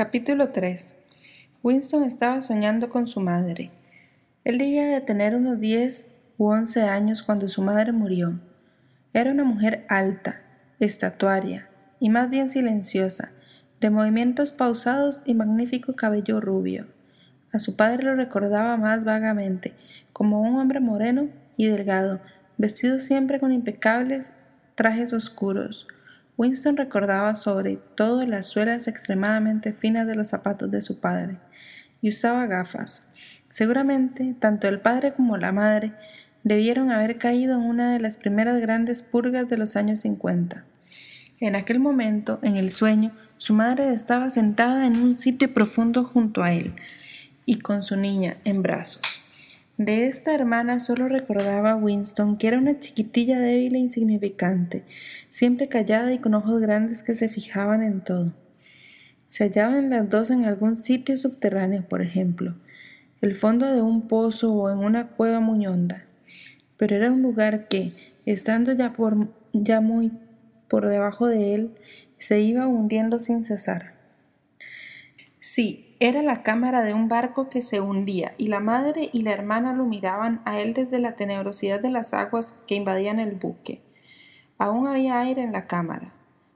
Capítulo 3 Winston estaba soñando con su madre. Él debía de tener unos 10 u 11 años cuando su madre murió. Era una mujer alta, estatuaria y más bien silenciosa, de movimientos pausados y magnífico cabello rubio. A su padre lo recordaba más vagamente, como un hombre moreno y delgado, vestido siempre con impecables trajes oscuros. Winston recordaba sobre todo las suelas extremadamente finas de los zapatos de su padre, y usaba gafas. Seguramente, tanto el padre como la madre debieron haber caído en una de las primeras grandes purgas de los años cincuenta. En aquel momento, en el sueño, su madre estaba sentada en un sitio profundo junto a él y con su niña en brazos. De esta hermana solo recordaba Winston que era una chiquitilla débil e insignificante, siempre callada y con ojos grandes que se fijaban en todo. Se hallaban las dos en algún sitio subterráneo, por ejemplo, el fondo de un pozo o en una cueva muy honda. Pero era un lugar que, estando ya, por, ya muy por debajo de él, se iba hundiendo sin cesar. Sí, era la cámara de un barco que se hundía, y la madre y la hermana lo miraban a él desde la tenebrosidad de las aguas que invadían el buque. Aún había aire en la cámara.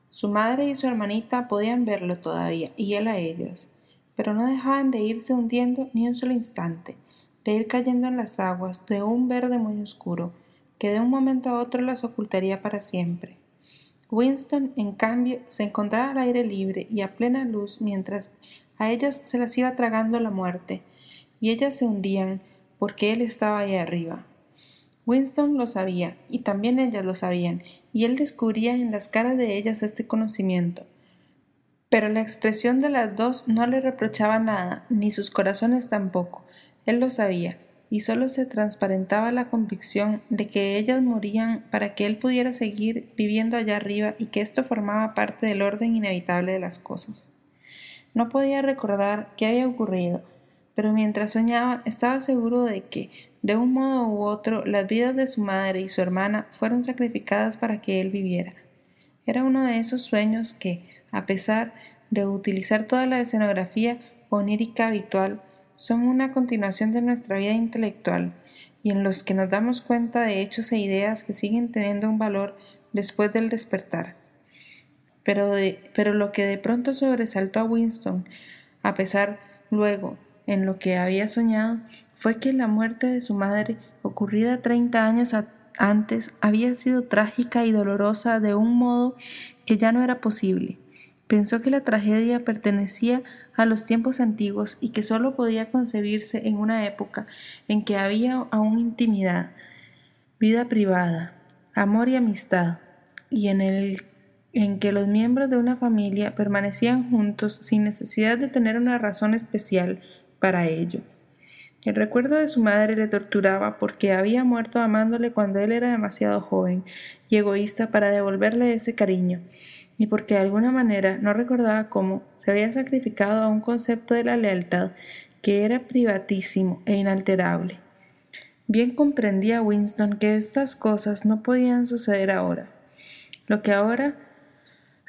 Su madre y su hermanita podían verlo todavía, y él a ellas, pero no dejaban de irse hundiendo ni un solo instante, de ir cayendo en las aguas de un verde muy oscuro, que de un momento a otro las ocultaría para siempre. Winston, en cambio, se encontraba al aire libre y a plena luz mientras a ellas se las iba tragando la muerte, y ellas se hundían porque él estaba ahí arriba. Winston lo sabía, y también ellas lo sabían, y él descubría en las caras de ellas este conocimiento. Pero la expresión de las dos no le reprochaba nada, ni sus corazones tampoco. Él lo sabía, y solo se transparentaba la convicción de que ellas morían para que él pudiera seguir viviendo allá arriba y que esto formaba parte del orden inevitable de las cosas. No podía recordar qué había ocurrido, pero mientras soñaba estaba seguro de que, de un modo u otro, las vidas de su madre y su hermana fueron sacrificadas para que él viviera. Era uno de esos sueños que, a pesar de utilizar toda la escenografía onírica habitual, son una continuación de nuestra vida intelectual y en los que nos damos cuenta de hechos e ideas que siguen teniendo un valor después del despertar pero, pero lo que de pronto sobresaltó a Winston, a pesar luego en lo que había soñado, fue que la muerte de su madre, ocurrida treinta años antes, había sido trágica y dolorosa de un modo que ya no era posible. Pensó que la tragedia pertenecía a los tiempos antiguos y que sólo podía concebirse en una época en que había aún intimidad, vida privada, amor y amistad, y en el en que los miembros de una familia permanecían juntos sin necesidad de tener una razón especial para ello. El recuerdo de su madre le torturaba porque había muerto amándole cuando él era demasiado joven y egoísta para devolverle ese cariño, y porque de alguna manera no recordaba cómo se había sacrificado a un concepto de la lealtad que era privatísimo e inalterable. Bien comprendía Winston que estas cosas no podían suceder ahora. Lo que ahora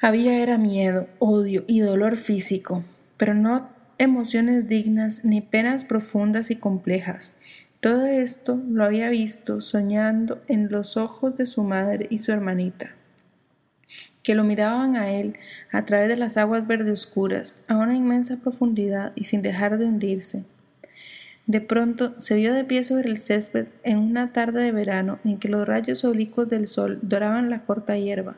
había era miedo, odio y dolor físico, pero no emociones dignas ni penas profundas y complejas. Todo esto lo había visto soñando en los ojos de su madre y su hermanita, que lo miraban a él a través de las aguas verde oscuras, a una inmensa profundidad y sin dejar de hundirse. De pronto se vio de pie sobre el césped en una tarde de verano en que los rayos oblicuos del sol doraban la corta hierba.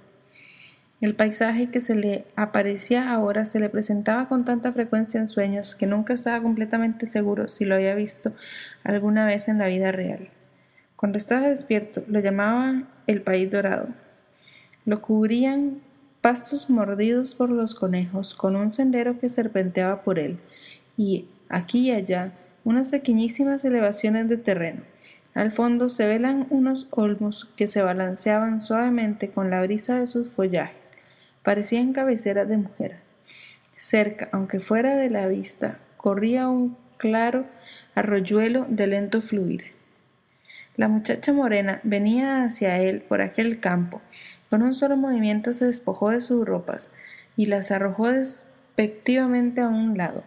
El paisaje que se le aparecía ahora se le presentaba con tanta frecuencia en sueños que nunca estaba completamente seguro si lo había visto alguna vez en la vida real. Cuando estaba despierto lo llamaban el país dorado. Lo cubrían pastos mordidos por los conejos, con un sendero que serpenteaba por él, y aquí y allá unas pequeñísimas elevaciones de terreno. Al fondo se velan unos olmos que se balanceaban suavemente con la brisa de sus follajes. Parecían cabeceras de mujer. Cerca, aunque fuera de la vista, corría un claro arroyuelo de lento fluir. La muchacha morena venía hacia él por aquel campo. Con un solo movimiento se despojó de sus ropas y las arrojó despectivamente a un lado.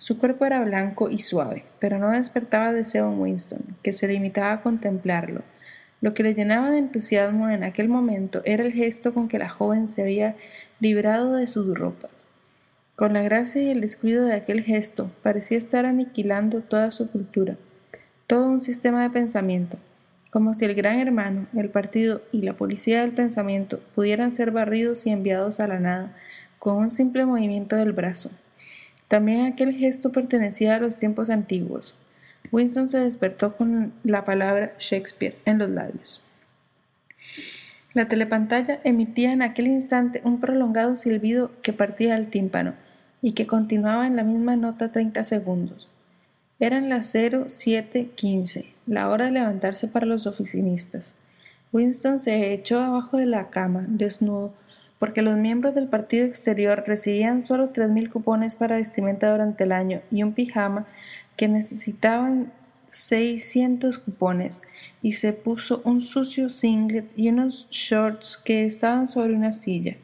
Su cuerpo era blanco y suave, pero no despertaba deseo en Winston, que se limitaba a contemplarlo. Lo que le llenaba de entusiasmo en aquel momento era el gesto con que la joven se había librado de sus ropas. Con la gracia y el descuido de aquel gesto, parecía estar aniquilando toda su cultura, todo un sistema de pensamiento, como si el gran hermano, el partido y la policía del pensamiento pudieran ser barridos y enviados a la nada con un simple movimiento del brazo. También aquel gesto pertenecía a los tiempos antiguos. Winston se despertó con la palabra Shakespeare en los labios. La telepantalla emitía en aquel instante un prolongado silbido que partía al tímpano y que continuaba en la misma nota treinta segundos. Eran las 07:15, la hora de levantarse para los oficinistas. Winston se echó abajo de la cama, desnudo, porque los miembros del partido exterior recibían solo tres mil cupones para vestimenta durante el año y un pijama que necesitaban 600 cupones y se puso un sucio singlet y unos shorts que estaban sobre una silla.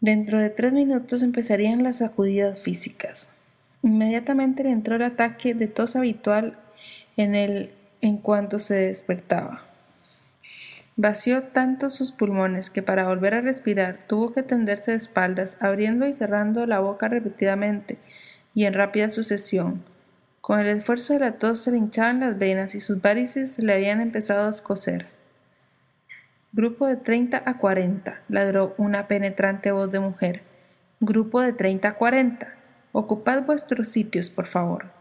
Dentro de tres minutos empezarían las sacudidas físicas. Inmediatamente le entró el ataque de tos habitual en él en cuanto se despertaba. Vació tanto sus pulmones que para volver a respirar tuvo que tenderse de espaldas, abriendo y cerrando la boca repetidamente y en rápida sucesión. Con el esfuerzo de la tos se le hinchaban las venas y sus varices le habían empezado a escocer. Grupo de treinta a cuarenta, ladró una penetrante voz de mujer. Grupo de treinta a cuarenta. Ocupad vuestros sitios, por favor.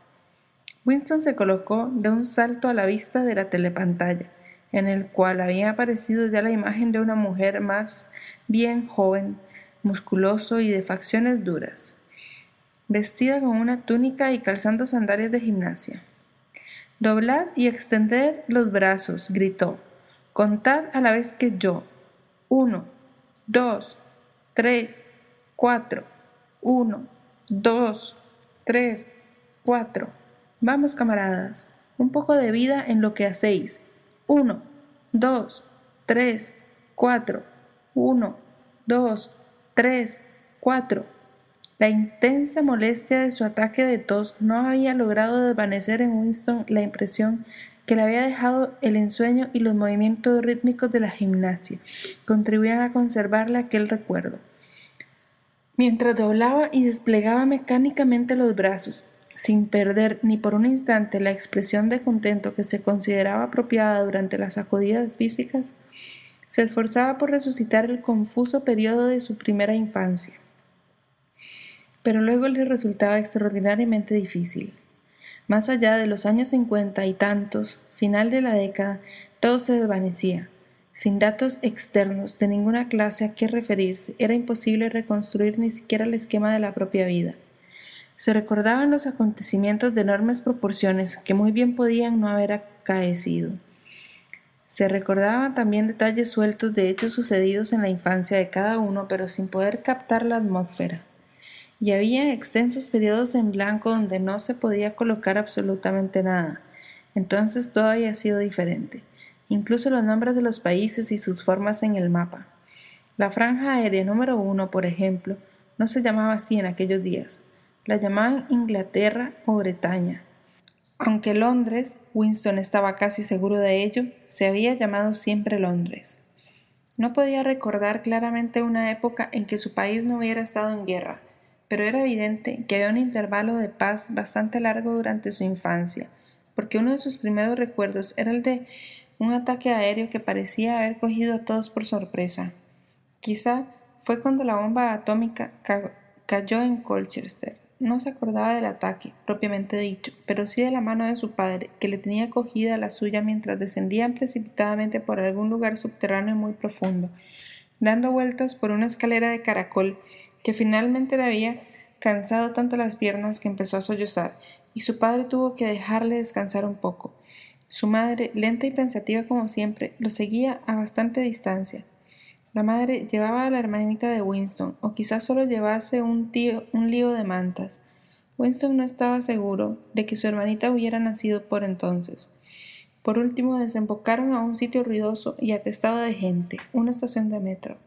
Winston se colocó de un salto a la vista de la telepantalla en el cual había aparecido ya la imagen de una mujer más bien joven, musculoso y de facciones duras, vestida con una túnica y calzando sandalias de gimnasia. Doblad y extended los brazos, gritó. Contad a la vez que yo. Uno, dos, tres, cuatro. Uno, dos, tres, cuatro. Vamos, camaradas, un poco de vida en lo que hacéis. Uno, dos, tres, cuatro. Uno, dos, tres, cuatro. La intensa molestia de su ataque de tos no había logrado desvanecer en Winston la impresión que le había dejado el ensueño y los movimientos rítmicos de la gimnasia. Contribuían a conservarle aquel recuerdo. Mientras doblaba y desplegaba mecánicamente los brazos, sin perder ni por un instante la expresión de contento que se consideraba apropiada durante las sacudidas físicas, se esforzaba por resucitar el confuso periodo de su primera infancia. Pero luego le resultaba extraordinariamente difícil. Más allá de los años cincuenta y tantos, final de la década, todo se desvanecía. Sin datos externos de ninguna clase a qué referirse, era imposible reconstruir ni siquiera el esquema de la propia vida. Se recordaban los acontecimientos de enormes proporciones que muy bien podían no haber acaecido. Se recordaban también detalles sueltos de hechos sucedidos en la infancia de cada uno, pero sin poder captar la atmósfera. Y había extensos periodos en blanco donde no se podía colocar absolutamente nada. Entonces todo había sido diferente, incluso los nombres de los países y sus formas en el mapa. La franja aérea número uno, por ejemplo, no se llamaba así en aquellos días, la llamaban Inglaterra o Bretaña. Aunque Londres, Winston estaba casi seguro de ello, se había llamado siempre Londres. No podía recordar claramente una época en que su país no hubiera estado en guerra, pero era evidente que había un intervalo de paz bastante largo durante su infancia, porque uno de sus primeros recuerdos era el de un ataque aéreo que parecía haber cogido a todos por sorpresa. Quizá fue cuando la bomba atómica cayó en Colchester no se acordaba del ataque, propiamente dicho, pero sí de la mano de su padre, que le tenía cogida la suya mientras descendían precipitadamente por algún lugar subterráneo muy profundo. dando vueltas por una escalera de caracol que finalmente le había cansado tanto las piernas que empezó a sollozar, y su padre tuvo que dejarle descansar un poco. Su madre, lenta y pensativa como siempre, lo seguía a bastante distancia. La madre llevaba a la hermanita de Winston, o quizás solo llevase un, tío, un lío de mantas. Winston no estaba seguro de que su hermanita hubiera nacido por entonces. Por último, desembocaron a un sitio ruidoso y atestado de gente, una estación de metro.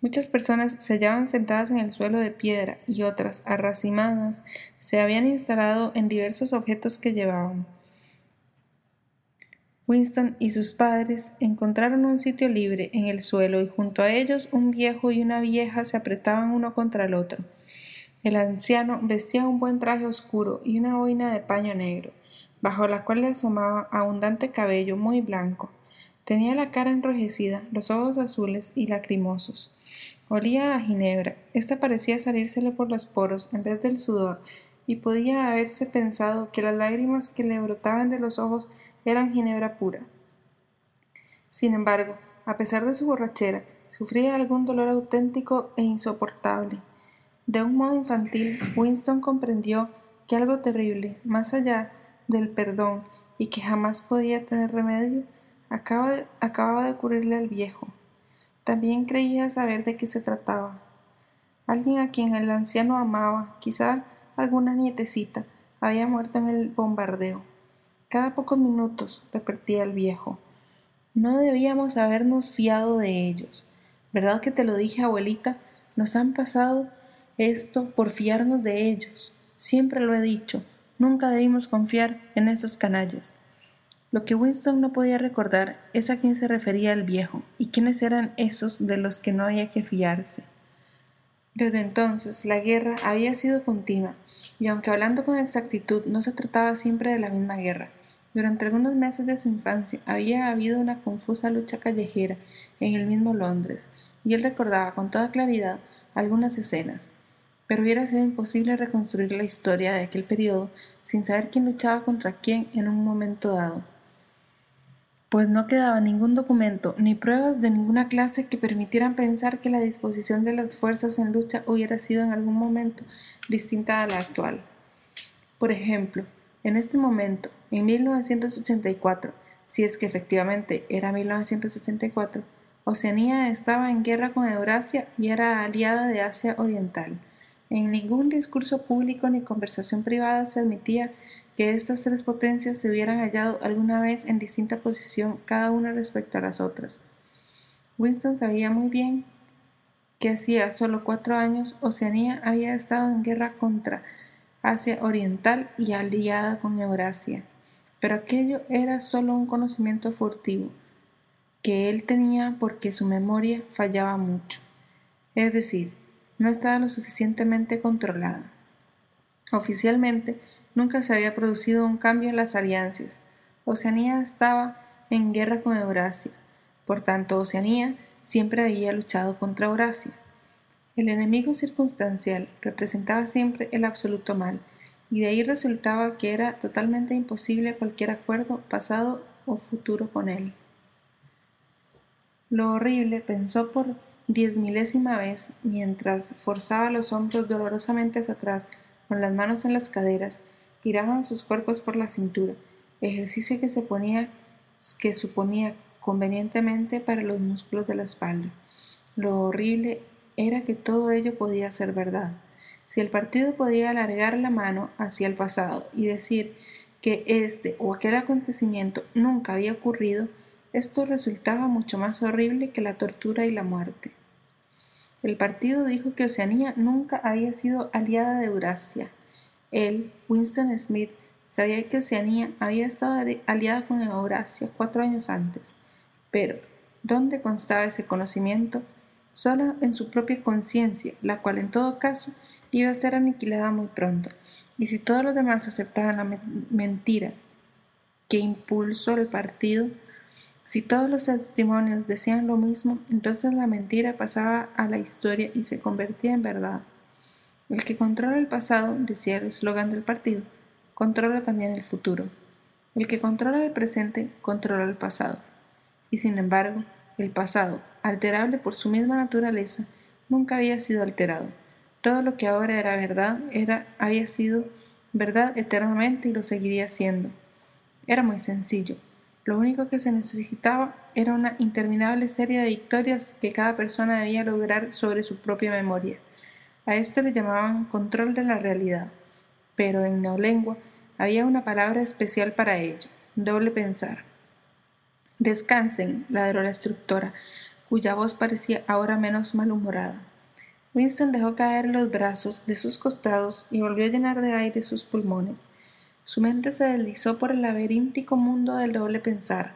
Muchas personas se hallaban sentadas en el suelo de piedra y otras, arracimadas, se habían instalado en diversos objetos que llevaban. Winston y sus padres encontraron un sitio libre en el suelo y junto a ellos un viejo y una vieja se apretaban uno contra el otro. El anciano vestía un buen traje oscuro y una boina de paño negro, bajo la cual le asomaba abundante cabello muy blanco. Tenía la cara enrojecida, los ojos azules y lacrimosos. Olía a ginebra. Esta parecía salírsele por los poros en vez del sudor, y podía haberse pensado que las lágrimas que le brotaban de los ojos eran ginebra pura. Sin embargo, a pesar de su borrachera, sufría algún dolor auténtico e insoportable. De un modo infantil, Winston comprendió que algo terrible, más allá del perdón y que jamás podía tener remedio, acababa de ocurrirle al viejo. También creía saber de qué se trataba. Alguien a quien el anciano amaba, quizá alguna nietecita, había muerto en el bombardeo. Cada pocos minutos, repetía el viejo, no debíamos habernos fiado de ellos. ¿Verdad que te lo dije, abuelita? Nos han pasado esto por fiarnos de ellos. Siempre lo he dicho, nunca debimos confiar en esos canallas. Lo que Winston no podía recordar es a quién se refería el viejo y quiénes eran esos de los que no había que fiarse. Desde entonces la guerra había sido continua, y aunque hablando con exactitud no se trataba siempre de la misma guerra, durante algunos meses de su infancia había habido una confusa lucha callejera en el mismo Londres, y él recordaba con toda claridad algunas escenas, pero hubiera sido imposible reconstruir la historia de aquel periodo sin saber quién luchaba contra quién en un momento dado pues no quedaba ningún documento ni pruebas de ninguna clase que permitieran pensar que la disposición de las fuerzas en lucha hubiera sido en algún momento distinta a la actual. Por ejemplo, en este momento, en 1984, si es que efectivamente era 1984, Oceanía estaba en guerra con Eurasia y era aliada de Asia Oriental. En ningún discurso público ni conversación privada se admitía que estas tres potencias se hubieran hallado alguna vez en distinta posición cada una respecto a las otras. Winston sabía muy bien que hacía solo cuatro años Oceanía había estado en guerra contra Asia Oriental y aliada con Eurasia, pero aquello era solo un conocimiento furtivo que él tenía porque su memoria fallaba mucho, es decir, no estaba lo suficientemente controlada. Oficialmente, Nunca se había producido un cambio en las alianzas. Oceanía estaba en guerra con Eurasia. Por tanto, Oceanía siempre había luchado contra Eurasia. El enemigo circunstancial representaba siempre el absoluto mal, y de ahí resultaba que era totalmente imposible cualquier acuerdo pasado o futuro con él. Lo horrible pensó por diez milésima vez mientras forzaba los hombros dolorosamente hacia atrás con las manos en las caderas giraban sus cuerpos por la cintura, ejercicio que, se ponía, que suponía convenientemente para los músculos de la espalda. Lo horrible era que todo ello podía ser verdad. Si el partido podía alargar la mano hacia el pasado y decir que este o aquel acontecimiento nunca había ocurrido, esto resultaba mucho más horrible que la tortura y la muerte. El partido dijo que Oceanía nunca había sido aliada de Eurasia, él, Winston Smith, sabía que Oceanía había estado aliada con Eurasia cuatro años antes, pero ¿dónde constaba ese conocimiento? Solo en su propia conciencia, la cual en todo caso iba a ser aniquilada muy pronto. Y si todos los demás aceptaban la mentira que impulsó el partido, si todos los testimonios decían lo mismo, entonces la mentira pasaba a la historia y se convertía en verdad. El que controla el pasado, decía el eslogan del partido, controla también el futuro. El que controla el presente, controla el pasado. Y sin embargo, el pasado, alterable por su misma naturaleza, nunca había sido alterado. Todo lo que ahora era verdad era, había sido verdad eternamente y lo seguiría siendo. Era muy sencillo. Lo único que se necesitaba era una interminable serie de victorias que cada persona debía lograr sobre su propia memoria. A esto le llamaban control de la realidad, pero en neolengua había una palabra especial para ello, doble pensar. Descansen, ladró la instructora, cuya voz parecía ahora menos malhumorada. Winston dejó caer los brazos de sus costados y volvió a llenar de aire sus pulmones. Su mente se deslizó por el laberíntico mundo del doble pensar.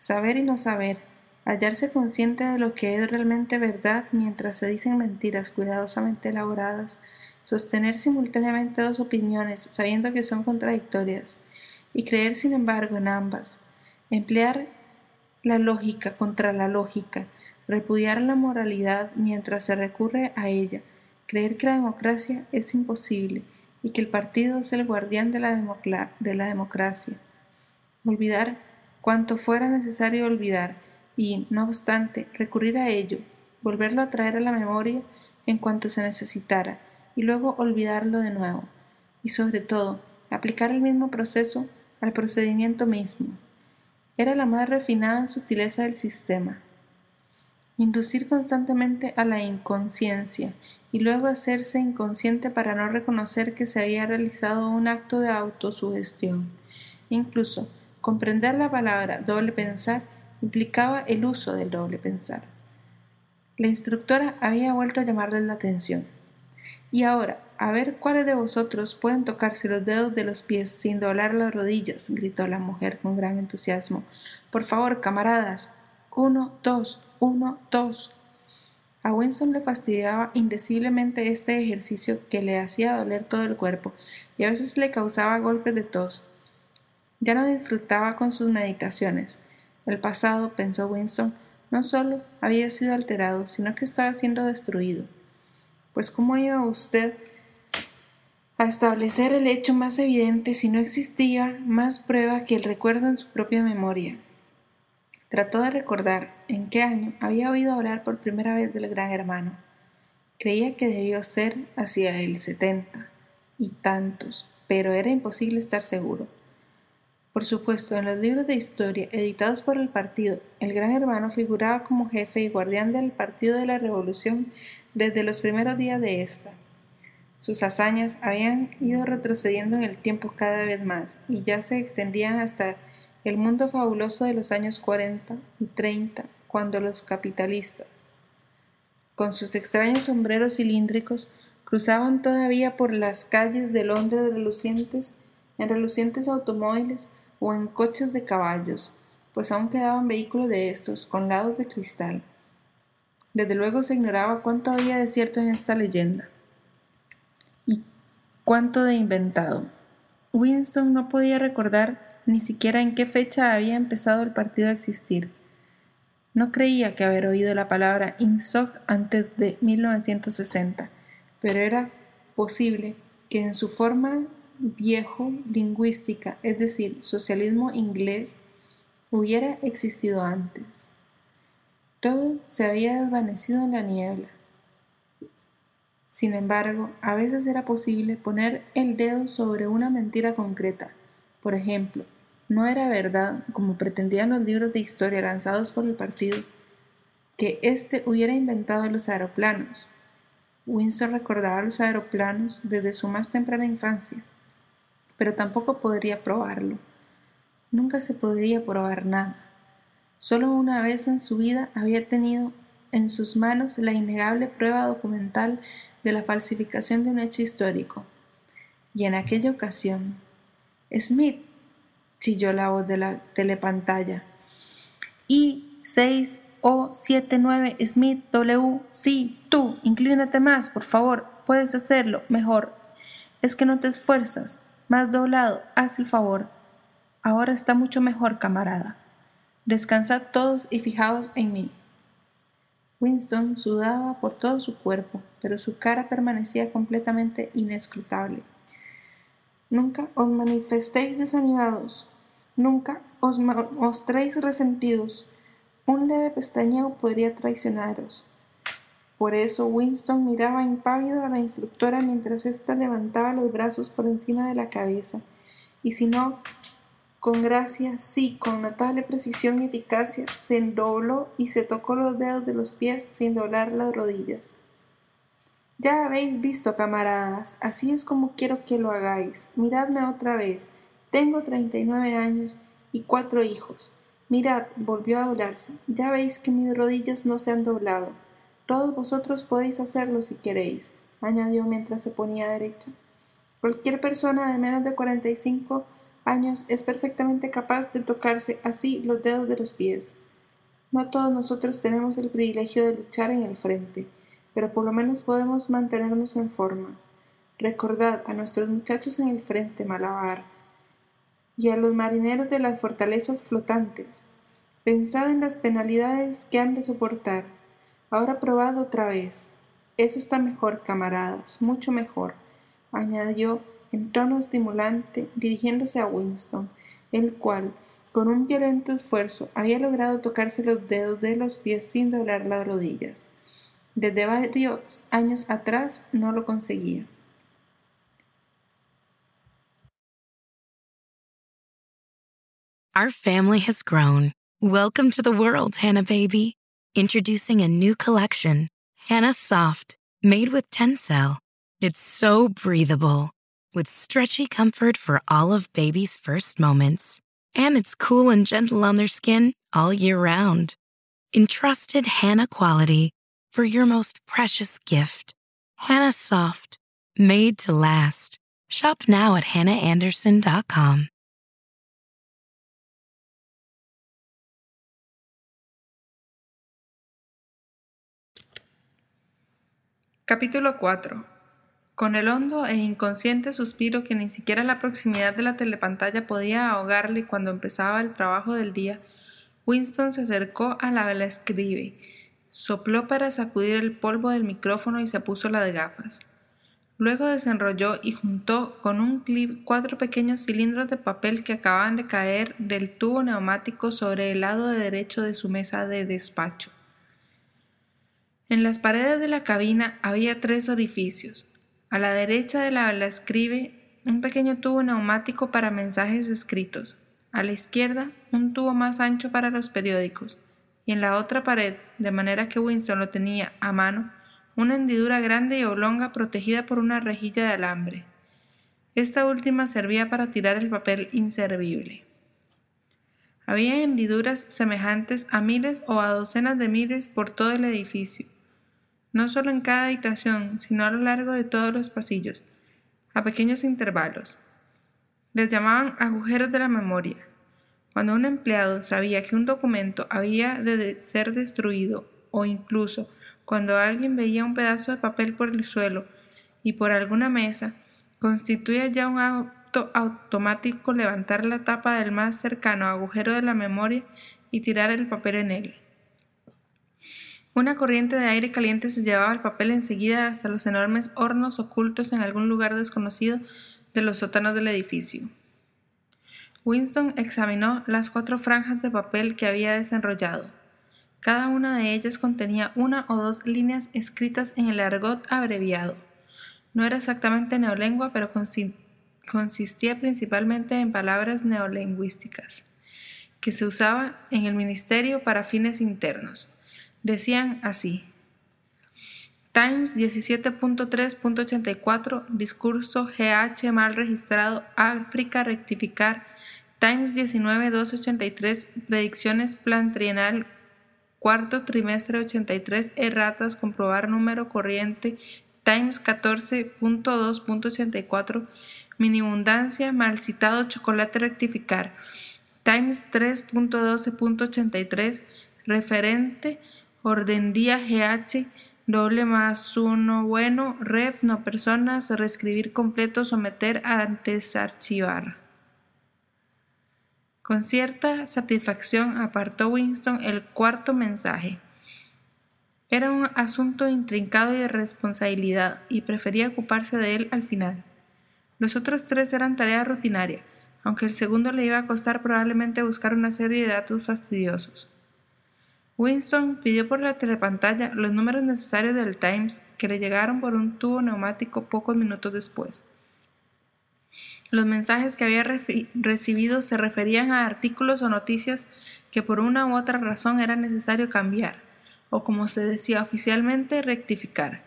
Saber y no saber, hallarse consciente de lo que es realmente verdad mientras se dicen mentiras cuidadosamente elaboradas, sostener simultáneamente dos opiniones sabiendo que son contradictorias, y creer sin embargo en ambas, emplear la lógica contra la lógica, repudiar la moralidad mientras se recurre a ella, creer que la democracia es imposible y que el partido es el guardián de la, de la democracia, olvidar cuanto fuera necesario olvidar y, no obstante, recurrir a ello, volverlo a traer a la memoria en cuanto se necesitara y luego olvidarlo de nuevo, y sobre todo, aplicar el mismo proceso al procedimiento mismo. Era la más refinada sutileza del sistema, inducir constantemente a la inconsciencia y luego hacerse inconsciente para no reconocer que se había realizado un acto de autosugestión. Incluso, comprender la palabra doble pensar implicaba el uso del doble pensar. La instructora había vuelto a llamarles la atención. Y ahora, a ver cuáles de vosotros pueden tocarse los dedos de los pies sin doblar las rodillas, gritó la mujer con gran entusiasmo. Por favor, camaradas. Uno, dos, uno, dos. A Winston le fastidiaba indeciblemente este ejercicio que le hacía doler todo el cuerpo y a veces le causaba golpes de tos. Ya no disfrutaba con sus meditaciones. El pasado, pensó Winston, no solo había sido alterado, sino que estaba siendo destruido. Pues ¿cómo iba usted a establecer el hecho más evidente si no existía más prueba que el recuerdo en su propia memoria? Trató de recordar en qué año había oído hablar por primera vez del gran hermano. Creía que debió ser hacia el setenta y tantos, pero era imposible estar seguro. Por supuesto, en los libros de historia editados por el partido, el gran hermano figuraba como jefe y guardián del partido de la revolución desde los primeros días de esta. Sus hazañas habían ido retrocediendo en el tiempo cada vez más y ya se extendían hasta el mundo fabuloso de los años 40 y 30, cuando los capitalistas, con sus extraños sombreros cilíndricos, cruzaban todavía por las calles de Londres relucientes, en relucientes automóviles o en coches de caballos, pues aún quedaban vehículos de estos, con lados de cristal. Desde luego se ignoraba cuánto había de cierto en esta leyenda y cuánto de inventado. Winston no podía recordar ni siquiera en qué fecha había empezado el partido a existir. No creía que haber oído la palabra INSOC antes de 1960, pero era posible que en su forma viejo lingüística, es decir, socialismo inglés, hubiera existido antes. Todo se había desvanecido en la niebla. Sin embargo, a veces era posible poner el dedo sobre una mentira concreta, por ejemplo, no era verdad, como pretendían los libros de historia lanzados por el partido, que éste hubiera inventado los aeroplanos. Winston recordaba los aeroplanos desde su más temprana infancia, pero tampoco podría probarlo. Nunca se podría probar nada. Solo una vez en su vida había tenido en sus manos la innegable prueba documental de la falsificación de un hecho histórico. Y en aquella ocasión, Smith chilló la voz de la telepantalla. Y 6 o 79 Smith W. Sí, tú, inclínate más, por favor. Puedes hacerlo mejor. Es que no te esfuerzas. Más doblado, haz el favor. Ahora está mucho mejor, camarada. Descansad todos y fijaos en mí. Winston sudaba por todo su cuerpo, pero su cara permanecía completamente inescrutable. Nunca os manifestéis desanimados, nunca os mostréis resentidos, Un leve pestañeo podría traicionaros. Por eso Winston miraba impávido a la instructora mientras ésta levantaba los brazos por encima de la cabeza, y si no, con gracia, sí, con notable precisión y eficacia, se endobló y se tocó los dedos de los pies sin doblar las rodillas. Ya habéis visto, camaradas, así es como quiero que lo hagáis. Miradme otra vez. Tengo treinta y nueve años y cuatro hijos. Mirad, volvió a doblarse. Ya veis que mis rodillas no se han doblado. Todos vosotros podéis hacerlo si queréis, añadió mientras se ponía derecha. Cualquier persona de menos de cuarenta y cinco años es perfectamente capaz de tocarse así los dedos de los pies. No todos nosotros tenemos el privilegio de luchar en el frente, pero por lo menos podemos mantenernos en forma. Recordad a nuestros muchachos en el frente, Malabar, y a los marineros de las fortalezas flotantes. Pensad en las penalidades que han de soportar. Ahora probad otra vez. Eso está mejor, camaradas, mucho mejor, añadió en tono estimulante, dirigiéndose a Winston, el cual, con un violento esfuerzo, había logrado tocarse los dedos de los pies sin doblar las rodillas. Desde varios años atrás no lo conseguía. Our family has grown. Welcome to the world, Hannah baby. Introducing a new collection, Hannah Soft, made with Tencel. It's so breathable with stretchy comfort for all of baby's first moments. And it's cool and gentle on their skin all year round. Entrusted Hannah quality for your most precious gift. Hannah Soft, made to last. Shop now at hannahanderson.com. Capítulo 4 Con el hondo e inconsciente suspiro que ni siquiera la proximidad de la telepantalla podía ahogarle cuando empezaba el trabajo del día, Winston se acercó a la vela escribe, sopló para sacudir el polvo del micrófono y se puso la gafas. Luego desenrolló y juntó con un clip cuatro pequeños cilindros de papel que acababan de caer del tubo neumático sobre el lado derecho de su mesa de despacho. En las paredes de la cabina había tres orificios, a la derecha de la escribe un pequeño tubo neumático para mensajes escritos. A la izquierda, un tubo más ancho para los periódicos. Y en la otra pared, de manera que Winston lo tenía a mano, una hendidura grande y oblonga protegida por una rejilla de alambre. Esta última servía para tirar el papel inservible. Había hendiduras semejantes a miles o a docenas de miles por todo el edificio, no solo en cada habitación, sino a lo largo de todos los pasillos, a pequeños intervalos. Les llamaban agujeros de la memoria. Cuando un empleado sabía que un documento había de ser destruido o incluso cuando alguien veía un pedazo de papel por el suelo y por alguna mesa, constituía ya un acto automático levantar la tapa del más cercano agujero de la memoria y tirar el papel en él. Una corriente de aire caliente se llevaba el papel enseguida hasta los enormes hornos ocultos en algún lugar desconocido de los sótanos del edificio. Winston examinó las cuatro franjas de papel que había desenrollado. Cada una de ellas contenía una o dos líneas escritas en el argot abreviado. No era exactamente neolengua, pero consistía principalmente en palabras neolingüísticas, que se usaba en el ministerio para fines internos. Decían así. Times 17.3.84, discurso GH mal registrado, África rectificar. Times 19.283, predicciones plan trienal, cuarto trimestre 83, erratas, comprobar número corriente. Times 14.2.84, minibundancia, mal citado, chocolate rectificar. Times 3.12.83, referente, orden día GH, doble más uno bueno, ref, no personas, reescribir completo, someter antes archivar. Con cierta satisfacción apartó Winston el cuarto mensaje. Era un asunto intrincado y de responsabilidad, y prefería ocuparse de él al final. Los otros tres eran tarea rutinaria, aunque el segundo le iba a costar probablemente buscar una serie de datos fastidiosos. Winston pidió por la telepantalla los números necesarios del Times que le llegaron por un tubo neumático pocos minutos después. Los mensajes que había recibido se referían a artículos o noticias que por una u otra razón era necesario cambiar, o como se decía oficialmente, rectificar.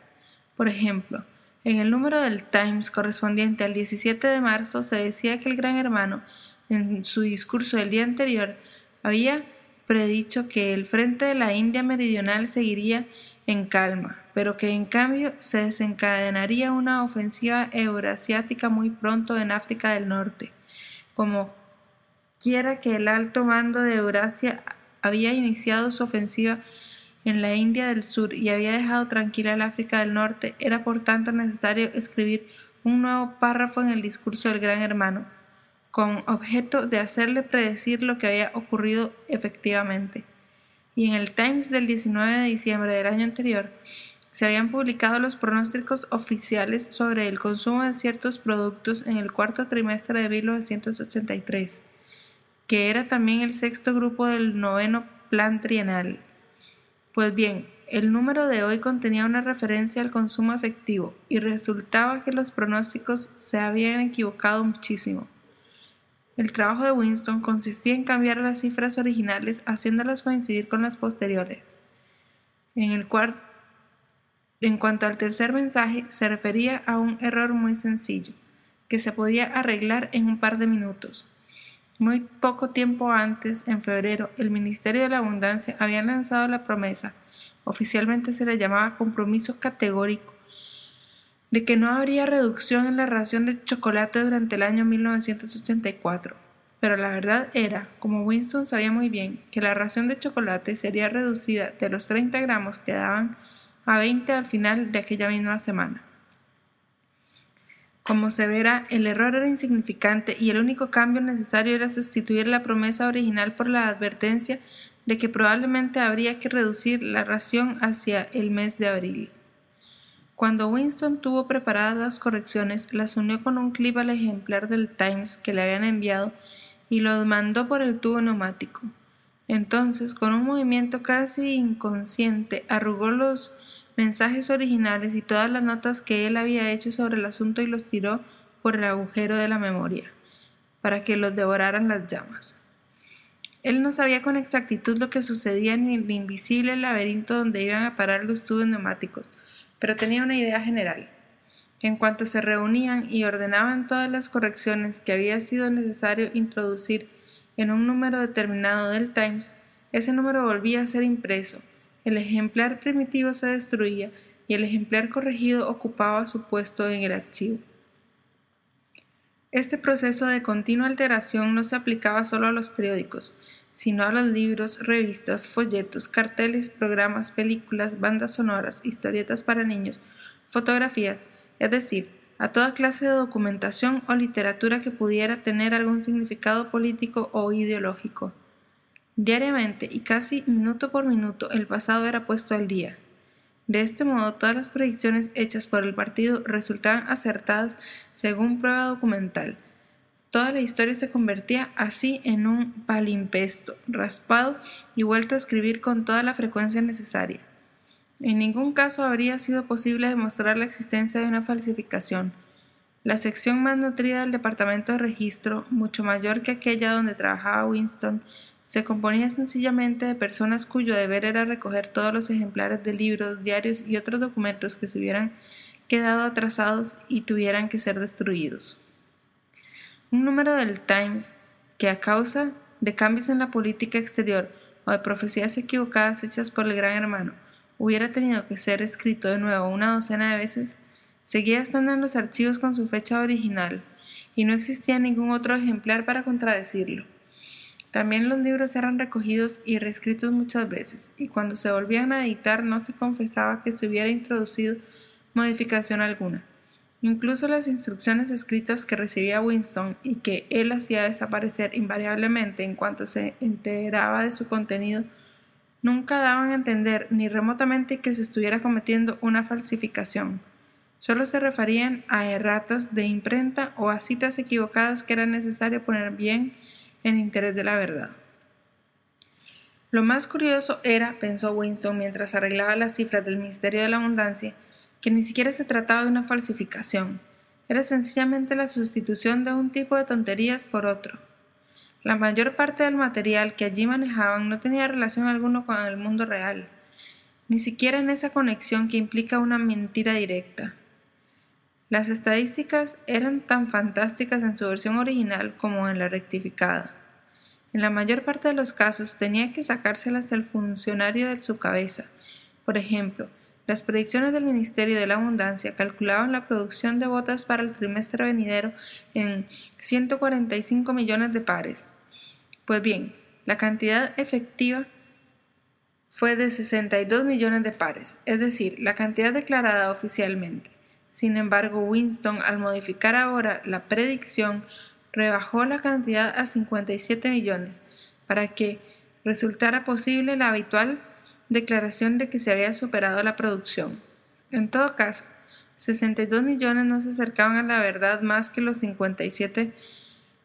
Por ejemplo, en el número del Times correspondiente al 17 de marzo se decía que el Gran Hermano, en su discurso del día anterior, había predicho que el frente de la India meridional seguiría en calma, pero que en cambio se desencadenaría una ofensiva euroasiática muy pronto en África del Norte. Como quiera que el alto mando de Eurasia había iniciado su ofensiva en la India del Sur y había dejado tranquila el África del Norte, era por tanto necesario escribir un nuevo párrafo en el discurso del Gran Hermano, con objeto de hacerle predecir lo que había ocurrido efectivamente y en el Times del 19 de diciembre del año anterior se habían publicado los pronósticos oficiales sobre el consumo de ciertos productos en el cuarto trimestre de 1983, que era también el sexto grupo del noveno plan trienal. Pues bien, el número de hoy contenía una referencia al consumo efectivo y resultaba que los pronósticos se habían equivocado muchísimo. El trabajo de Winston consistía en cambiar las cifras originales haciéndolas coincidir con las posteriores. En, el en cuanto al tercer mensaje, se refería a un error muy sencillo, que se podía arreglar en un par de minutos. Muy poco tiempo antes, en febrero, el Ministerio de la Abundancia había lanzado la promesa, oficialmente se le llamaba compromiso categórico, de que no habría reducción en la ración de chocolate durante el año 1984. Pero la verdad era, como Winston sabía muy bien, que la ración de chocolate sería reducida de los 30 gramos que daban a 20 al final de aquella misma semana. Como se verá, el error era insignificante y el único cambio necesario era sustituir la promesa original por la advertencia de que probablemente habría que reducir la ración hacia el mes de abril. Cuando Winston tuvo preparadas las correcciones, las unió con un clip al ejemplar del Times que le habían enviado y los mandó por el tubo neumático. Entonces, con un movimiento casi inconsciente, arrugó los mensajes originales y todas las notas que él había hecho sobre el asunto y los tiró por el agujero de la memoria, para que los devoraran las llamas. Él no sabía con exactitud lo que sucedía en el invisible laberinto donde iban a parar los tubos neumáticos, pero tenía una idea general. En cuanto se reunían y ordenaban todas las correcciones que había sido necesario introducir en un número determinado del Times, ese número volvía a ser impreso, el ejemplar primitivo se destruía y el ejemplar corregido ocupaba su puesto en el archivo. Este proceso de continua alteración no se aplicaba solo a los periódicos, sino a los libros, revistas, folletos, carteles, programas, películas, bandas sonoras, historietas para niños, fotografías, es decir, a toda clase de documentación o literatura que pudiera tener algún significado político o ideológico. Diariamente y casi minuto por minuto el pasado era puesto al día. De este modo todas las predicciones hechas por el partido resultaban acertadas según prueba documental, Toda la historia se convertía así en un palimpesto, raspado y vuelto a escribir con toda la frecuencia necesaria. En ningún caso habría sido posible demostrar la existencia de una falsificación. La sección más nutrida del departamento de registro, mucho mayor que aquella donde trabajaba Winston, se componía sencillamente de personas cuyo deber era recoger todos los ejemplares de libros, diarios y otros documentos que se hubieran quedado atrasados y tuvieran que ser destruidos. Un número del Times que a causa de cambios en la política exterior o de profecías equivocadas hechas por el gran hermano hubiera tenido que ser escrito de nuevo una docena de veces, seguía estando en los archivos con su fecha original y no existía ningún otro ejemplar para contradecirlo. También los libros eran recogidos y reescritos muchas veces, y cuando se volvían a editar no se confesaba que se hubiera introducido modificación alguna. Incluso las instrucciones escritas que recibía Winston y que él hacía desaparecer invariablemente en cuanto se enteraba de su contenido, nunca daban a entender ni remotamente que se estuviera cometiendo una falsificación. Solo se referían a erratas de imprenta o a citas equivocadas que era necesario poner bien en interés de la verdad. Lo más curioso era, pensó Winston mientras arreglaba las cifras del Ministerio de la Abundancia, que ni siquiera se trataba de una falsificación, era sencillamente la sustitución de un tipo de tonterías por otro. La mayor parte del material que allí manejaban no tenía relación alguna con el mundo real, ni siquiera en esa conexión que implica una mentira directa. Las estadísticas eran tan fantásticas en su versión original como en la rectificada. En la mayor parte de los casos tenía que sacárselas el funcionario de su cabeza. Por ejemplo, las predicciones del Ministerio de la Abundancia calculaban la producción de botas para el trimestre venidero en 145 millones de pares. Pues bien, la cantidad efectiva fue de 62 millones de pares, es decir, la cantidad declarada oficialmente. Sin embargo, Winston, al modificar ahora la predicción, rebajó la cantidad a 57 millones para que resultara posible la habitual declaración de que se había superado la producción. En todo caso, 62 millones no se acercaban a la verdad más que los 57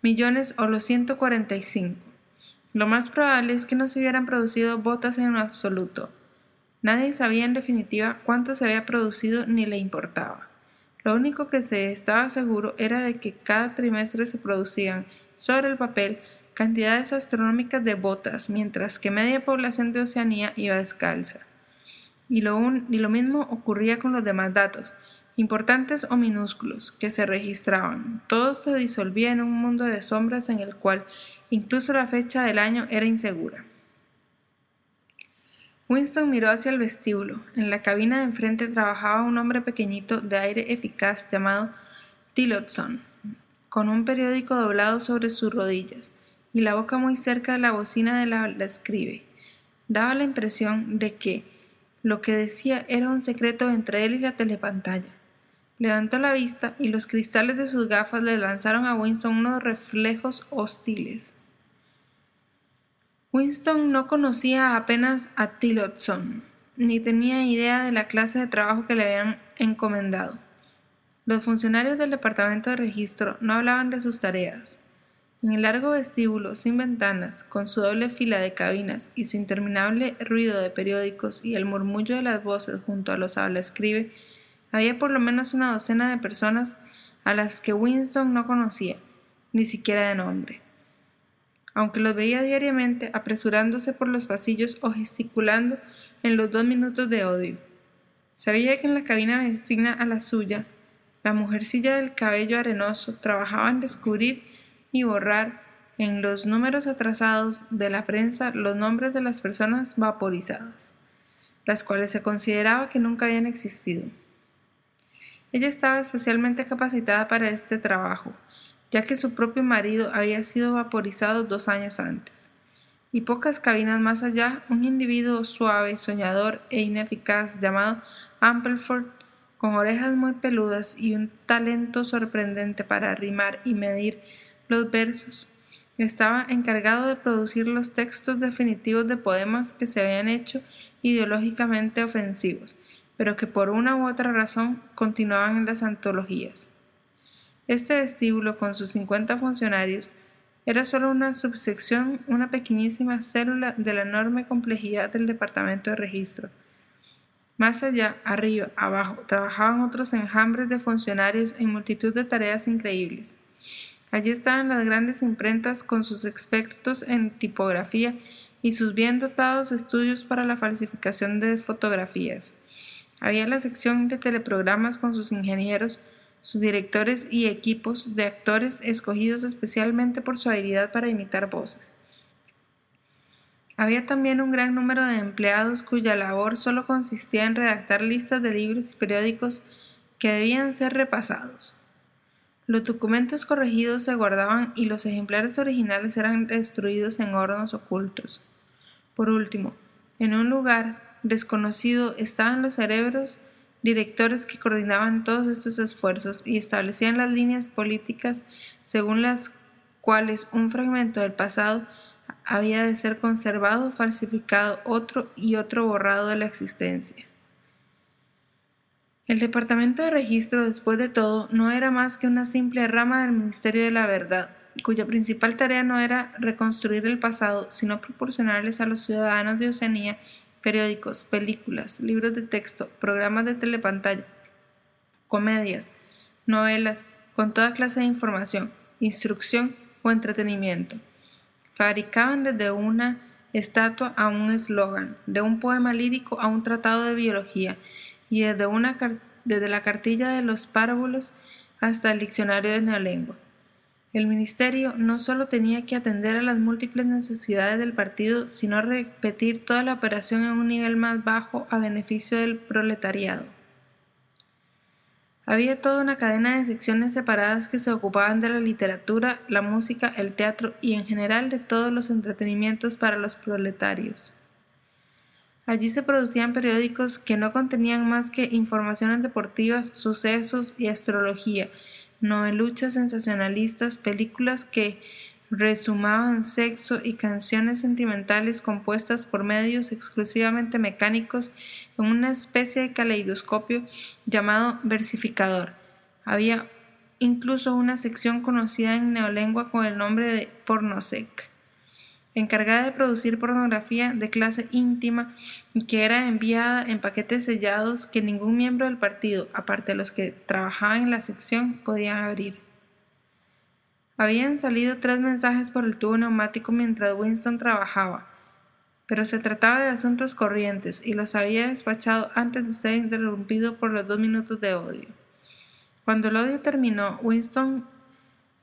millones o los 145. Lo más probable es que no se hubieran producido botas en absoluto. Nadie sabía en definitiva cuánto se había producido ni le importaba. Lo único que se estaba seguro era de que cada trimestre se producían, sobre el papel, cantidades astronómicas de botas, mientras que media población de Oceanía iba descalza. Y lo, y lo mismo ocurría con los demás datos, importantes o minúsculos, que se registraban. Todo se disolvía en un mundo de sombras en el cual incluso la fecha del año era insegura. Winston miró hacia el vestíbulo. En la cabina de enfrente trabajaba un hombre pequeñito de aire eficaz llamado Tillotson, con un periódico doblado sobre sus rodillas y la boca muy cerca de la bocina de la, la escribe. Daba la impresión de que lo que decía era un secreto entre él y la telepantalla. Levantó la vista y los cristales de sus gafas le lanzaron a Winston unos reflejos hostiles. Winston no conocía apenas a Tillotson, ni tenía idea de la clase de trabajo que le habían encomendado. Los funcionarios del departamento de registro no hablaban de sus tareas. En el largo vestíbulo, sin ventanas, con su doble fila de cabinas y su interminable ruido de periódicos y el murmullo de las voces junto a los habla escribe, había por lo menos una docena de personas a las que Winston no conocía, ni siquiera de nombre aunque los veía diariamente apresurándose por los pasillos o gesticulando en los dos minutos de odio. Sabía que en la cabina vecina a la suya, la mujercilla del cabello arenoso trabajaba en descubrir y borrar en los números atrasados de la prensa los nombres de las personas vaporizadas, las cuales se consideraba que nunca habían existido. Ella estaba especialmente capacitada para este trabajo, ya que su propio marido había sido vaporizado dos años antes. Y pocas cabinas más allá, un individuo suave, soñador e ineficaz llamado Ampleford, con orejas muy peludas y un talento sorprendente para rimar y medir los versos, estaba encargado de producir los textos definitivos de poemas que se habían hecho ideológicamente ofensivos, pero que por una u otra razón continuaban en las antologías. Este vestíbulo, con sus 50 funcionarios, era solo una subsección, una pequeñísima célula de la enorme complejidad del departamento de registro. Más allá, arriba, abajo, trabajaban otros enjambres de funcionarios en multitud de tareas increíbles. Allí estaban las grandes imprentas con sus expertos en tipografía y sus bien dotados estudios para la falsificación de fotografías. Había la sección de teleprogramas con sus ingenieros, sus directores y equipos de actores escogidos especialmente por su habilidad para imitar voces. Había también un gran número de empleados cuya labor solo consistía en redactar listas de libros y periódicos que debían ser repasados. Los documentos corregidos se guardaban y los ejemplares originales eran destruidos en hornos ocultos. Por último, en un lugar desconocido estaban los cerebros directores que coordinaban todos estos esfuerzos y establecían las líneas políticas según las cuales un fragmento del pasado había de ser conservado, falsificado, otro y otro borrado de la existencia. El Departamento de Registro, después de todo, no era más que una simple rama del Ministerio de la Verdad, cuya principal tarea no era reconstruir el pasado, sino proporcionarles a los ciudadanos de Oceanía periódicos, películas, libros de texto, programas de telepantalla, comedias, novelas, con toda clase de información, instrucción o entretenimiento. Fabricaban desde una estatua a un eslogan, de un poema lírico a un tratado de biología, y desde, una, desde la cartilla de los párvulos hasta el diccionario de neolengua. El ministerio no solo tenía que atender a las múltiples necesidades del partido, sino repetir toda la operación en un nivel más bajo a beneficio del proletariado. Había toda una cadena de secciones separadas que se ocupaban de la literatura, la música, el teatro y en general de todos los entretenimientos para los proletarios. Allí se producían periódicos que no contenían más que informaciones deportivas, sucesos y astrología, noveluchas sensacionalistas, películas que resumaban sexo y canciones sentimentales compuestas por medios exclusivamente mecánicos en una especie de caleidoscopio llamado versificador. Había incluso una sección conocida en neolengua con el nombre de pornosec encargada de producir pornografía de clase íntima y que era enviada en paquetes sellados que ningún miembro del partido, aparte de los que trabajaban en la sección, podían abrir. Habían salido tres mensajes por el tubo neumático mientras Winston trabajaba, pero se trataba de asuntos corrientes y los había despachado antes de ser interrumpido por los dos minutos de odio. Cuando el odio terminó, Winston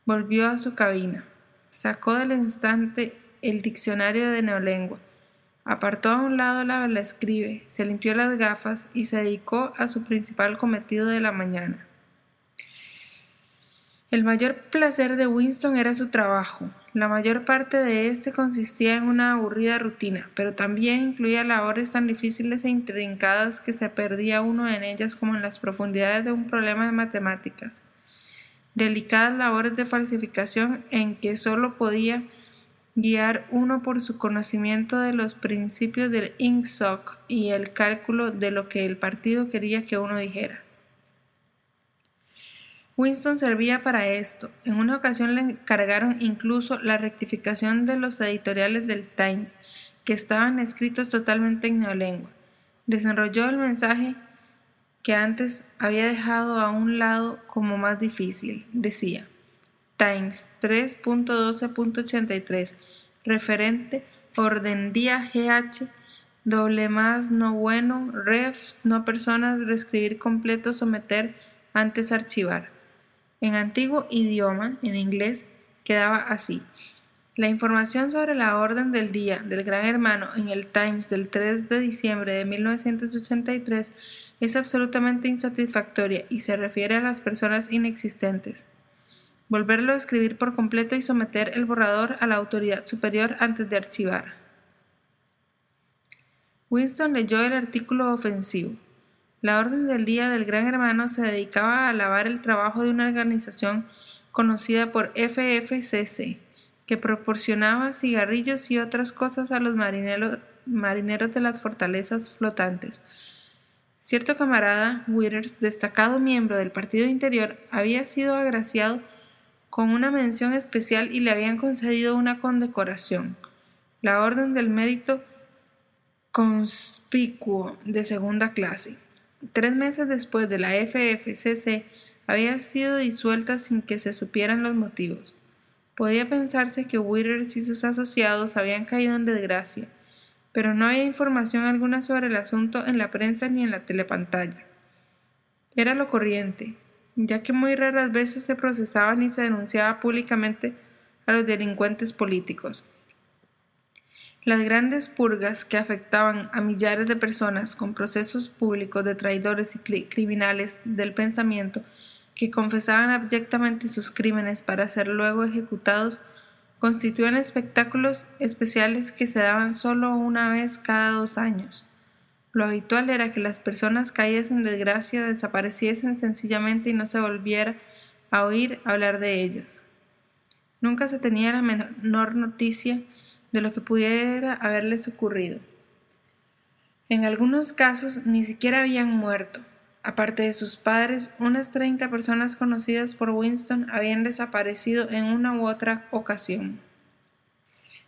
volvió a su cabina, sacó del instante el diccionario de neolengua. Apartó a un lado la escribe, se limpió las gafas y se dedicó a su principal cometido de la mañana. El mayor placer de Winston era su trabajo. La mayor parte de éste consistía en una aburrida rutina, pero también incluía labores tan difíciles e intrincadas que se perdía uno en ellas como en las profundidades de un problema de matemáticas. Delicadas labores de falsificación en que sólo podía guiar uno por su conocimiento de los principios del INSOC y el cálculo de lo que el partido quería que uno dijera. Winston servía para esto. En una ocasión le encargaron incluso la rectificación de los editoriales del Times, que estaban escritos totalmente en neolengua. Desenrolló el mensaje que antes había dejado a un lado como más difícil. Decía Times 3.12.83 referente orden día GH doble más no bueno refs no personas reescribir completo someter antes archivar. En antiguo idioma en inglés quedaba así. La información sobre la orden del día del Gran Hermano en el Times del 3 de diciembre de 1983 es absolutamente insatisfactoria y se refiere a las personas inexistentes volverlo a escribir por completo y someter el borrador a la autoridad superior antes de archivar. Winston leyó el artículo ofensivo. La Orden del Día del Gran Hermano se dedicaba a alabar el trabajo de una organización conocida por FFCC, que proporcionaba cigarrillos y otras cosas a los marineros, marineros de las fortalezas flotantes. Cierto camarada, Withers, destacado miembro del Partido Interior, había sido agraciado con una mención especial y le habían concedido una condecoración, la Orden del Mérito Conspicuo de segunda clase. Tres meses después de la FFCC había sido disuelta sin que se supieran los motivos. Podía pensarse que Withers y sus asociados habían caído en desgracia, pero no había información alguna sobre el asunto en la prensa ni en la telepantalla. Era lo corriente, ya que muy raras veces se procesaba ni se denunciaba públicamente a los delincuentes políticos. Las grandes purgas que afectaban a millares de personas con procesos públicos de traidores y criminales del pensamiento que confesaban abyectamente sus crímenes para ser luego ejecutados constituían espectáculos especiales que se daban solo una vez cada dos años. Lo habitual era que las personas caídas en desgracia desapareciesen sencillamente y no se volviera a oír hablar de ellas. Nunca se tenía la menor noticia de lo que pudiera haberles ocurrido. En algunos casos ni siquiera habían muerto. Aparte de sus padres, unas 30 personas conocidas por Winston habían desaparecido en una u otra ocasión.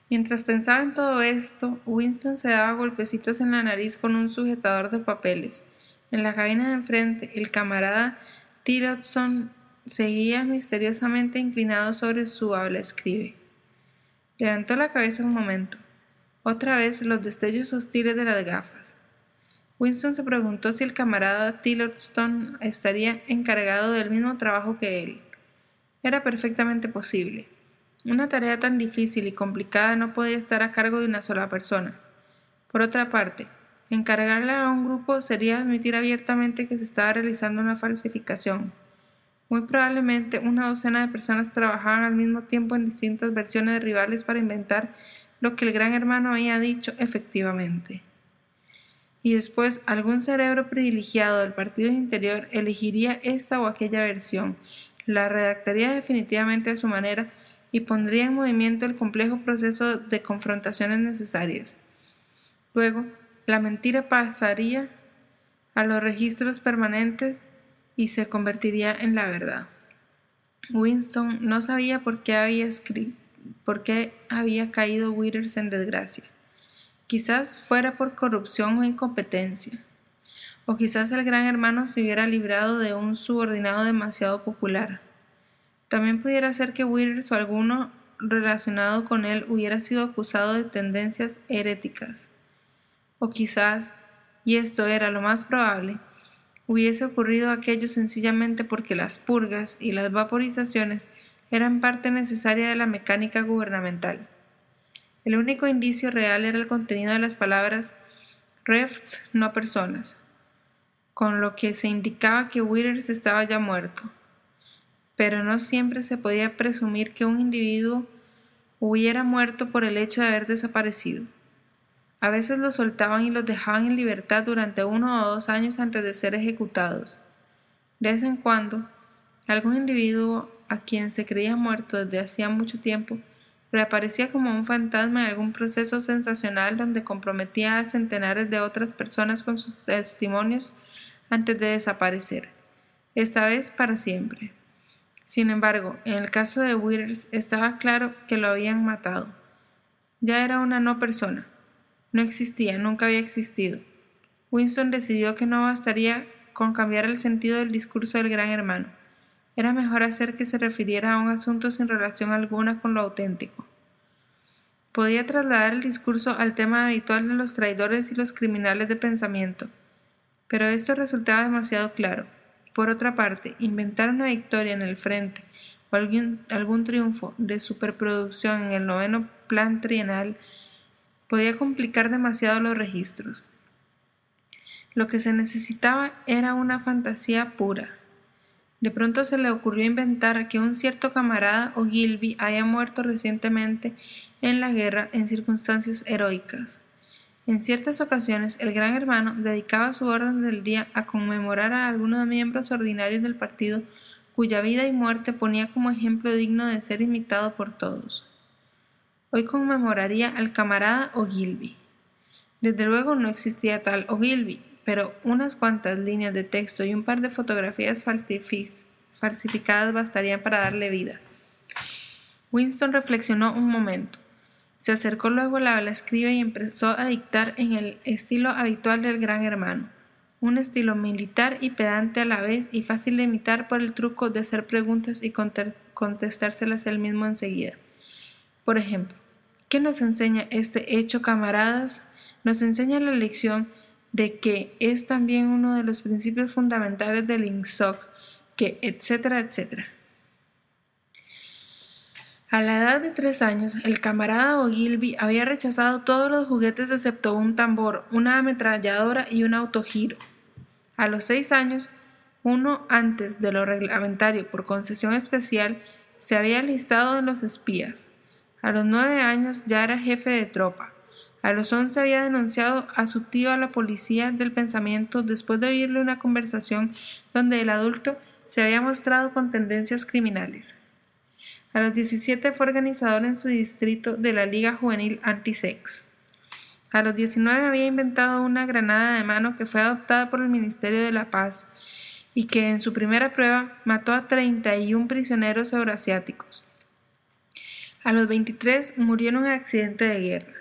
Mientras pensaba en todo esto, Winston se daba golpecitos en la nariz con un sujetador de papeles. En la cabina de enfrente, el camarada Tillotson seguía misteriosamente inclinado sobre su habla escribe. Levantó la cabeza un momento. Otra vez los destellos hostiles de las gafas. Winston se preguntó si el camarada Tillotson estaría encargado del mismo trabajo que él. Era perfectamente posible. Una tarea tan difícil y complicada no podía estar a cargo de una sola persona. Por otra parte, encargarla a un grupo sería admitir abiertamente que se estaba realizando una falsificación. Muy probablemente una docena de personas trabajaban al mismo tiempo en distintas versiones rivales para inventar lo que el gran hermano había dicho efectivamente. Y después algún cerebro privilegiado del partido interior elegiría esta o aquella versión, la redactaría definitivamente a su manera y pondría en movimiento el complejo proceso de confrontaciones necesarias. Luego, la mentira pasaría a los registros permanentes y se convertiría en la verdad. Winston no sabía por qué había, por qué había caído Withers en desgracia. Quizás fuera por corrupción o incompetencia, o quizás el gran hermano se hubiera librado de un subordinado demasiado popular. También pudiera ser que Withers o alguno relacionado con él hubiera sido acusado de tendencias heréticas. O quizás, y esto era lo más probable, hubiese ocurrido aquello sencillamente porque las purgas y las vaporizaciones eran parte necesaria de la mecánica gubernamental. El único indicio real era el contenido de las palabras refs, no personas, con lo que se indicaba que Withers estaba ya muerto pero no siempre se podía presumir que un individuo hubiera muerto por el hecho de haber desaparecido. A veces los soltaban y los dejaban en libertad durante uno o dos años antes de ser ejecutados. De vez en cuando, algún individuo a quien se creía muerto desde hacía mucho tiempo reaparecía como un fantasma en algún proceso sensacional donde comprometía a centenares de otras personas con sus testimonios antes de desaparecer, esta vez para siempre. Sin embargo, en el caso de Withers estaba claro que lo habían matado. Ya era una no persona. No existía, nunca había existido. Winston decidió que no bastaría con cambiar el sentido del discurso del gran hermano. Era mejor hacer que se refiriera a un asunto sin relación alguna con lo auténtico. Podía trasladar el discurso al tema habitual de los traidores y los criminales de pensamiento, pero esto resultaba demasiado claro. Por otra parte, inventar una victoria en el frente o algún, algún triunfo de superproducción en el noveno plan trienal podía complicar demasiado los registros. Lo que se necesitaba era una fantasía pura. De pronto se le ocurrió inventar que un cierto camarada o Gilby haya muerto recientemente en la guerra en circunstancias heroicas. En ciertas ocasiones, el Gran Hermano dedicaba su orden del día a conmemorar a algunos miembros ordinarios del partido cuya vida y muerte ponía como ejemplo digno de ser imitado por todos. Hoy conmemoraría al camarada Ogilvy. Desde luego no existía tal Ogilvy, pero unas cuantas líneas de texto y un par de fotografías falsificadas bastarían para darle vida. Winston reflexionó un momento. Se acercó luego a la escriba y empezó a dictar en el estilo habitual del gran hermano, un estilo militar y pedante a la vez y fácil de imitar por el truco de hacer preguntas y contestárselas él mismo enseguida. Por ejemplo, ¿qué nos enseña este hecho, camaradas? Nos enseña la lección de que es también uno de los principios fundamentales del INSOC, que etcétera, etcétera. A la edad de tres años, el camarada Ogilvy había rechazado todos los juguetes excepto un tambor, una ametralladora y un autogiro. A los seis años, uno antes de lo reglamentario por concesión especial, se había listado en los espías. A los nueve años ya era jefe de tropa. A los once había denunciado a su tío a la policía del pensamiento después de oírle una conversación donde el adulto se había mostrado con tendencias criminales. A los 17 fue organizador en su distrito de la Liga Juvenil Anti-Sex. A los 19 había inventado una granada de mano que fue adoptada por el Ministerio de la Paz y que en su primera prueba mató a 31 prisioneros euroasiáticos. A los 23 murió en un accidente de guerra.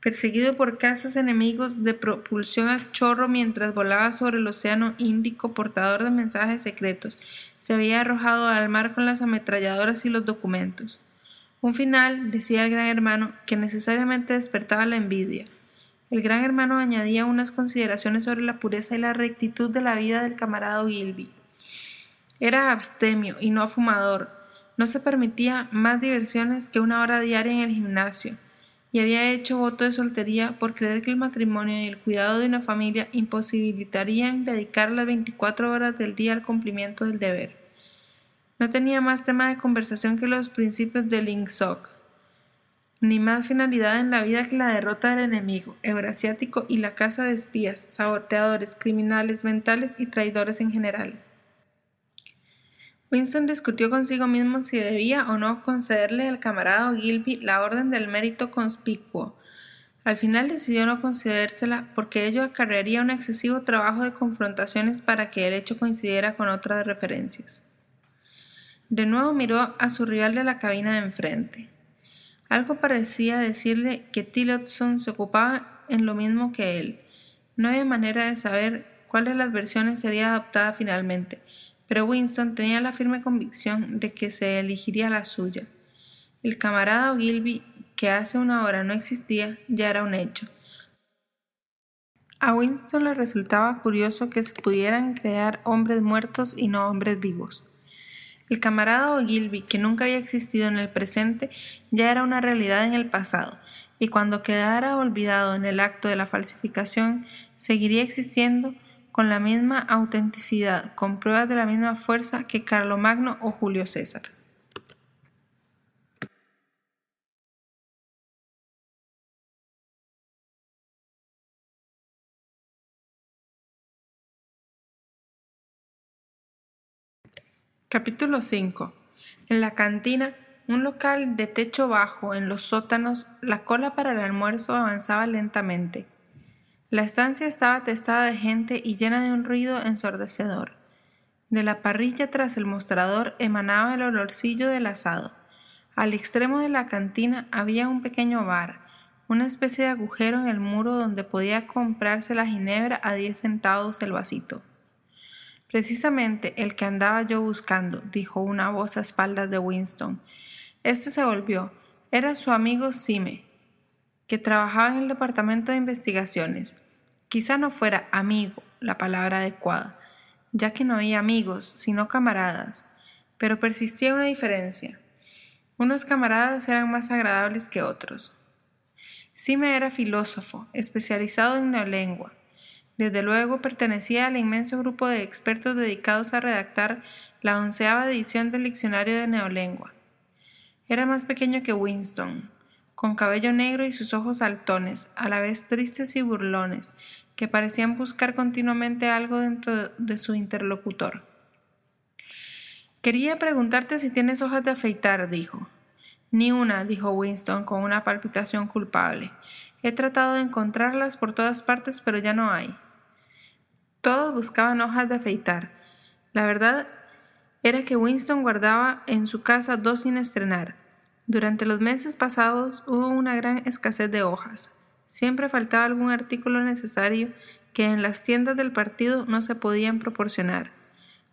Perseguido por cazas enemigos de propulsión a chorro mientras volaba sobre el océano Índico portador de mensajes secretos, se había arrojado al mar con las ametralladoras y los documentos. Un final, decía el gran hermano, que necesariamente despertaba la envidia. El gran hermano añadía unas consideraciones sobre la pureza y la rectitud de la vida del camarada Gilby. Era abstemio y no fumador. No se permitía más diversiones que una hora diaria en el gimnasio y había hecho voto de soltería por creer que el matrimonio y el cuidado de una familia imposibilitarían dedicar las 24 horas del día al cumplimiento del deber. No tenía más tema de conversación que los principios del Ingsoc, ni más finalidad en la vida que la derrota del enemigo eurasiático y la caza de espías, saboteadores, criminales mentales y traidores en general. Winston discutió consigo mismo si debía o no concederle al camarada Gilby la orden del mérito conspicuo. Al final decidió no concedérsela porque ello acarrearía un excesivo trabajo de confrontaciones para que el hecho coincidiera con otras referencias. De nuevo miró a su rival de la cabina de enfrente. Algo parecía decirle que Tillotson se ocupaba en lo mismo que él. No había manera de saber cuál de las versiones sería adoptada finalmente, pero Winston tenía la firme convicción de que se elegiría la suya. El camarada Ogilvy, que hace una hora no existía, ya era un hecho. A Winston le resultaba curioso que se pudieran crear hombres muertos y no hombres vivos. El camarada Ogilvy, que nunca había existido en el presente, ya era una realidad en el pasado, y cuando quedara olvidado en el acto de la falsificación, seguiría existiendo con la misma autenticidad, con pruebas de la misma fuerza que Carlomagno o Julio César. Capítulo 5. En la cantina, un local de techo bajo en los sótanos, la cola para el almuerzo avanzaba lentamente. La estancia estaba atestada de gente y llena de un ruido ensordecedor. De la parrilla tras el mostrador emanaba el olorcillo del asado. Al extremo de la cantina había un pequeño bar, una especie de agujero en el muro donde podía comprarse la ginebra a diez centavos el vasito. Precisamente el que andaba yo buscando, dijo una voz a espaldas de Winston. Este se volvió. Era su amigo Sime, que trabajaba en el departamento de investigaciones. Quizá no fuera amigo la palabra adecuada, ya que no había amigos, sino camaradas, pero persistía una diferencia. Unos camaradas eran más agradables que otros. Sime era filósofo, especializado en neolengua desde luego pertenecía al inmenso grupo de expertos dedicados a redactar la onceava edición del diccionario de neolengua. Era más pequeño que Winston, con cabello negro y sus ojos saltones, a la vez tristes y burlones, que parecían buscar continuamente algo dentro de su interlocutor. Quería preguntarte si tienes hojas de afeitar, dijo. Ni una, dijo Winston con una palpitación culpable. He tratado de encontrarlas por todas partes, pero ya no hay. Todos buscaban hojas de afeitar. La verdad era que Winston guardaba en su casa dos sin estrenar. Durante los meses pasados hubo una gran escasez de hojas. Siempre faltaba algún artículo necesario que en las tiendas del partido no se podían proporcionar.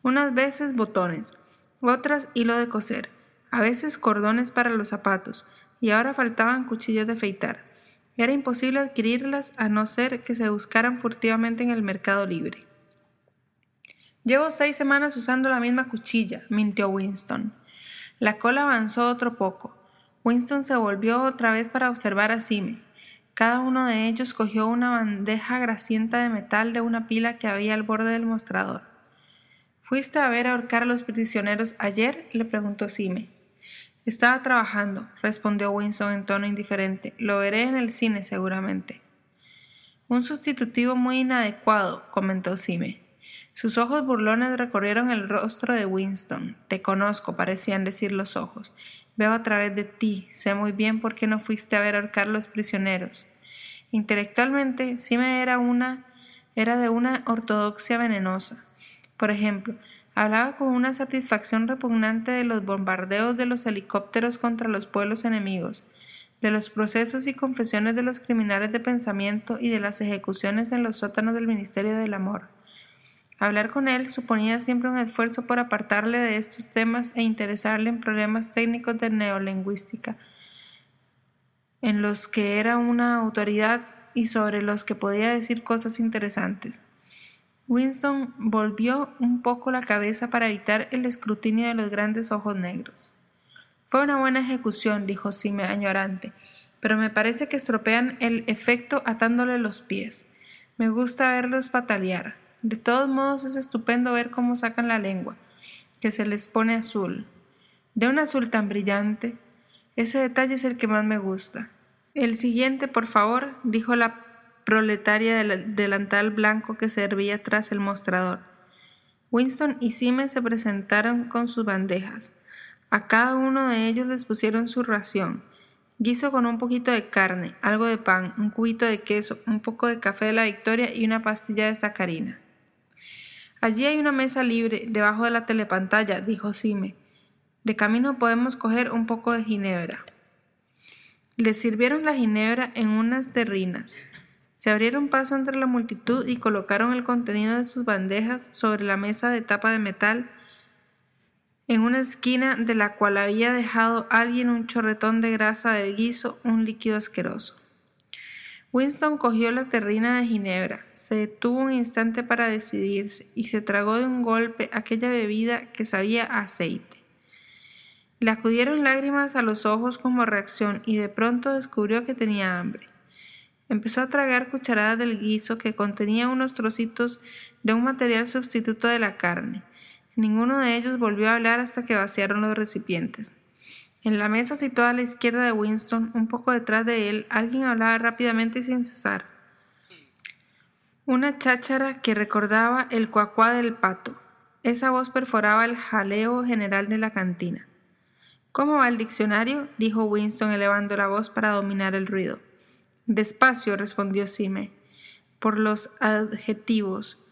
Unas veces botones, otras hilo de coser, a veces cordones para los zapatos, y ahora faltaban cuchillas de afeitar. Era imposible adquirirlas a no ser que se buscaran furtivamente en el mercado libre. Llevo seis semanas usando la misma cuchilla, mintió Winston. La cola avanzó otro poco. Winston se volvió otra vez para observar a Sime. Cada uno de ellos cogió una bandeja grasienta de metal de una pila que había al borde del mostrador. ¿Fuiste a ver ahorcar a los prisioneros ayer? le preguntó Sime. Estaba trabajando, respondió Winston en tono indiferente. Lo veré en el cine seguramente. Un sustitutivo muy inadecuado, comentó Sime. Sus ojos burlones recorrieron el rostro de Winston. Te conozco, parecían decir los ojos. Veo a través de ti. Sé muy bien por qué no fuiste a ver ahorcar los prisioneros. Intelectualmente, Sime era una era de una ortodoxia venenosa. Por ejemplo, hablaba con una satisfacción repugnante de los bombardeos de los helicópteros contra los pueblos enemigos, de los procesos y confesiones de los criminales de pensamiento y de las ejecuciones en los sótanos del Ministerio del Amor. Hablar con él suponía siempre un esfuerzo por apartarle de estos temas e interesarle en problemas técnicos de neolingüística, en los que era una autoridad y sobre los que podía decir cosas interesantes. Winston volvió un poco la cabeza para evitar el escrutinio de los grandes ojos negros. Fue una buena ejecución, dijo Sime añorante, pero me parece que estropean el efecto atándole los pies. Me gusta verlos patalear. De todos modos es estupendo ver cómo sacan la lengua, que se les pone azul. De un azul tan brillante. Ese detalle es el que más me gusta. El siguiente, por favor, dijo la proletaria del delantal blanco que servía tras el mostrador. Winston y Sime se presentaron con sus bandejas. A cada uno de ellos les pusieron su ración. Guiso con un poquito de carne, algo de pan, un cubito de queso, un poco de café de la Victoria y una pastilla de sacarina. Allí hay una mesa libre, debajo de la telepantalla, dijo Sime. De camino podemos coger un poco de ginebra. Les sirvieron la ginebra en unas terrinas. Se abrieron paso entre la multitud y colocaron el contenido de sus bandejas sobre la mesa de tapa de metal en una esquina de la cual había dejado alguien un chorretón de grasa del guiso, un líquido asqueroso. Winston cogió la terrina de ginebra, se detuvo un instante para decidirse y se tragó de un golpe aquella bebida que sabía a aceite. Le acudieron lágrimas a los ojos como reacción y de pronto descubrió que tenía hambre. Empezó a tragar cucharadas del guiso que contenía unos trocitos de un material sustituto de la carne. Ninguno de ellos volvió a hablar hasta que vaciaron los recipientes. En la mesa situada a la izquierda de Winston, un poco detrás de él, alguien hablaba rápidamente y sin cesar. Una cháchara que recordaba el cuacuá del pato. Esa voz perforaba el jaleo general de la cantina. ¿Cómo va el diccionario? dijo Winston elevando la voz para dominar el ruido. Despacio, respondió Sime. Por los adjetivos.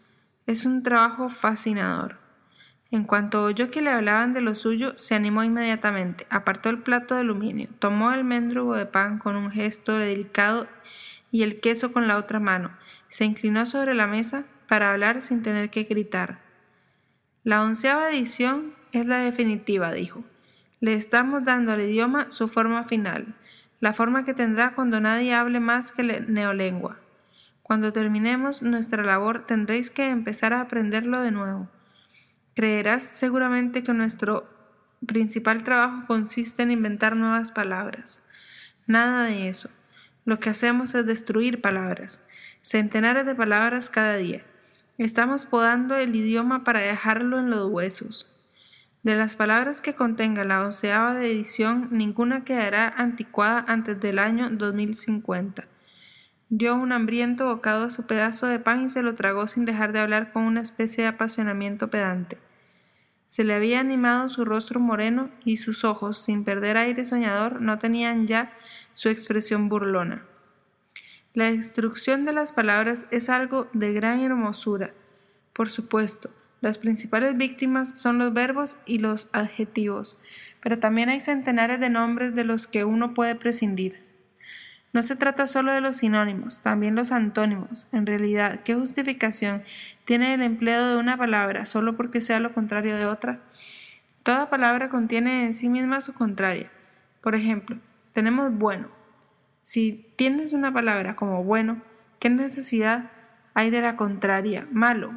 Es un trabajo fascinador. En cuanto oyó que le hablaban de lo suyo, se animó inmediatamente, apartó el plato de aluminio, tomó el mendrugo de pan con un gesto delicado y el queso con la otra mano, se inclinó sobre la mesa para hablar sin tener que gritar. La onceava edición es la definitiva, dijo. Le estamos dando al idioma su forma final, la forma que tendrá cuando nadie hable más que neolengua. Cuando terminemos nuestra labor tendréis que empezar a aprenderlo de nuevo. Creerás seguramente que nuestro principal trabajo consiste en inventar nuevas palabras. Nada de eso. Lo que hacemos es destruir palabras, centenares de palabras cada día. Estamos podando el idioma para dejarlo en los huesos. De las palabras que contenga la onceava edición, ninguna quedará anticuada antes del año 2050. Dio un hambriento bocado a su pedazo de pan y se lo tragó sin dejar de hablar con una especie de apasionamiento pedante. Se le había animado su rostro moreno y sus ojos, sin perder aire soñador, no tenían ya su expresión burlona. La destrucción de las palabras es algo de gran hermosura, por supuesto, las principales víctimas son los verbos y los adjetivos, pero también hay centenares de nombres de los que uno puede prescindir. No se trata solo de los sinónimos, también los antónimos. En realidad, ¿qué justificación tiene el empleo de una palabra solo porque sea lo contrario de otra? Toda palabra contiene en sí misma su contraria. Por ejemplo, tenemos bueno. Si tienes una palabra como bueno, ¿qué necesidad hay de la contraria, malo?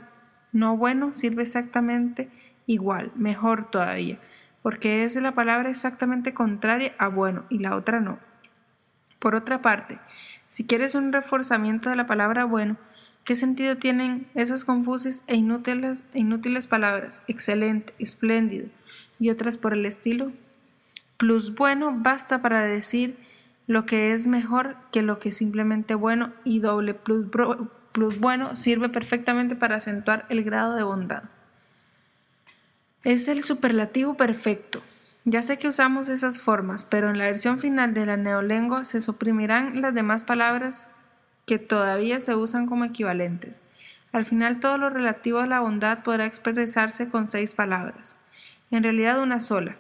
No bueno sirve exactamente igual, mejor todavía, porque es la palabra exactamente contraria a bueno y la otra no. Por otra parte, si quieres un reforzamiento de la palabra bueno, ¿qué sentido tienen esas confusas e inútiles, palabras excelente, espléndido y otras por el estilo? Plus bueno basta para decir lo que es mejor que lo que es simplemente bueno y doble plus bueno sirve perfectamente para acentuar el grado de bondad. Es el superlativo perfecto. Ya sé que usamos esas formas, pero en la versión final de la neolengua se suprimirán las demás palabras que todavía se usan como equivalentes. Al final todo lo relativo a la bondad podrá expresarse con seis palabras. En realidad una sola.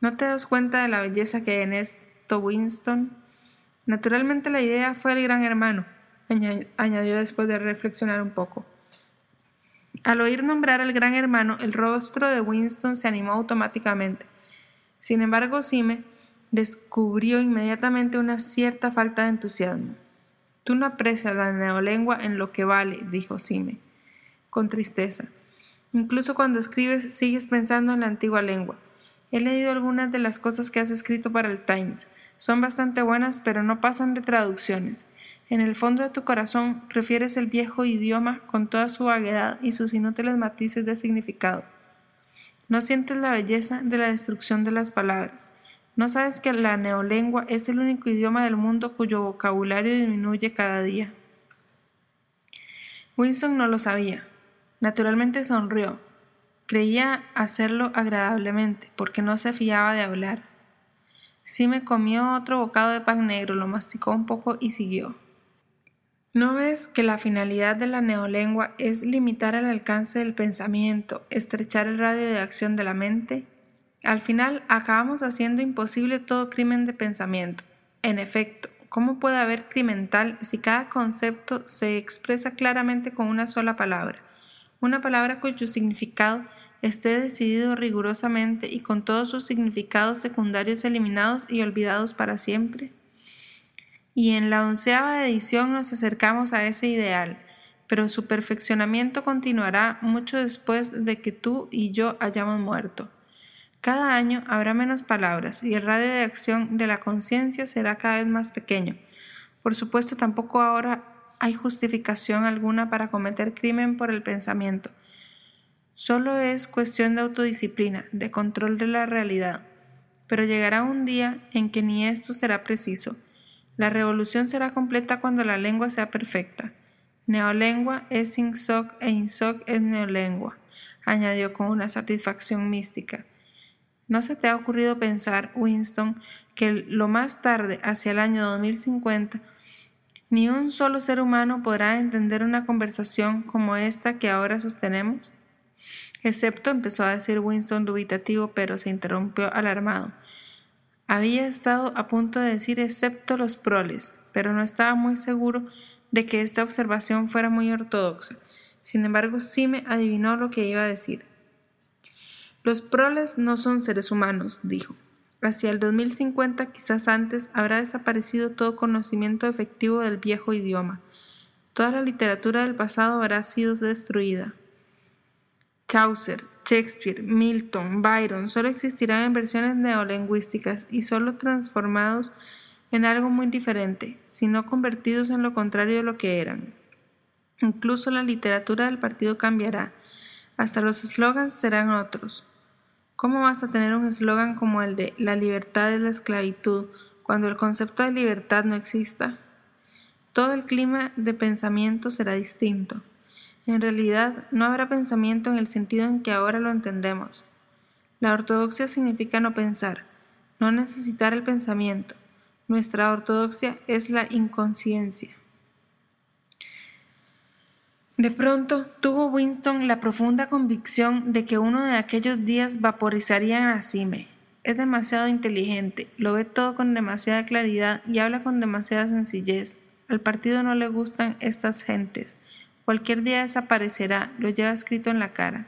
¿No te das cuenta de la belleza que hay en esto, Winston? Naturalmente la idea fue el gran hermano, añadió después de reflexionar un poco. Al oír nombrar al gran hermano, el rostro de Winston se animó automáticamente. Sin embargo, Sime descubrió inmediatamente una cierta falta de entusiasmo. Tú no aprecias la neolengua en lo que vale, dijo Sime, con tristeza. Incluso cuando escribes sigues pensando en la antigua lengua. He leído algunas de las cosas que has escrito para el Times. Son bastante buenas, pero no pasan de traducciones. En el fondo de tu corazón prefieres el viejo idioma con toda su vaguedad y sus inútiles matices de significado. No sientes la belleza de la destrucción de las palabras. No sabes que la neolengua es el único idioma del mundo cuyo vocabulario disminuye cada día. Winston no lo sabía. Naturalmente sonrió. Creía hacerlo agradablemente, porque no se fiaba de hablar. Sí me comió otro bocado de pan negro, lo masticó un poco y siguió. ¿No ves que la finalidad de la neolengua es limitar el alcance del pensamiento, estrechar el radio de acción de la mente? Al final acabamos haciendo imposible todo crimen de pensamiento. En efecto, ¿cómo puede haber crimental si cada concepto se expresa claramente con una sola palabra? Una palabra cuyo significado esté decidido rigurosamente y con todos sus significados secundarios eliminados y olvidados para siempre y en la onceava edición nos acercamos a ese ideal, pero su perfeccionamiento continuará mucho después de que tú y yo hayamos muerto. Cada año habrá menos palabras y el radio de acción de la conciencia será cada vez más pequeño. Por supuesto, tampoco ahora hay justificación alguna para cometer crimen por el pensamiento. Solo es cuestión de autodisciplina, de control de la realidad. Pero llegará un día en que ni esto será preciso la revolución será completa cuando la lengua sea perfecta. Neolengua es Insoc e Insoc es neolengua, añadió con una satisfacción mística. ¿No se te ha ocurrido pensar, Winston, que lo más tarde, hacia el año 2050, ni un solo ser humano podrá entender una conversación como esta que ahora sostenemos? Excepto, empezó a decir Winston dubitativo, pero se interrumpió alarmado. Había estado a punto de decir excepto los proles, pero no estaba muy seguro de que esta observación fuera muy ortodoxa. Sin embargo, sí me adivinó lo que iba a decir. Los proles no son seres humanos, dijo. Hacia el 2050, quizás antes, habrá desaparecido todo conocimiento efectivo del viejo idioma. Toda la literatura del pasado habrá sido destruida. Chaucer, Shakespeare, Milton, Byron solo existirán en versiones neolingüísticas y solo transformados en algo muy diferente, sino convertidos en lo contrario de lo que eran. Incluso la literatura del partido cambiará, hasta los eslogans serán otros. ¿Cómo vas a tener un eslogan como el de la libertad es la esclavitud cuando el concepto de libertad no exista? Todo el clima de pensamiento será distinto. En realidad, no habrá pensamiento en el sentido en que ahora lo entendemos. La ortodoxia significa no pensar, no necesitar el pensamiento. Nuestra ortodoxia es la inconsciencia. De pronto tuvo Winston la profunda convicción de que uno de aquellos días vaporizaría a Cime. Es demasiado inteligente, lo ve todo con demasiada claridad y habla con demasiada sencillez. Al partido no le gustan estas gentes. Cualquier día desaparecerá, lo lleva escrito en la cara.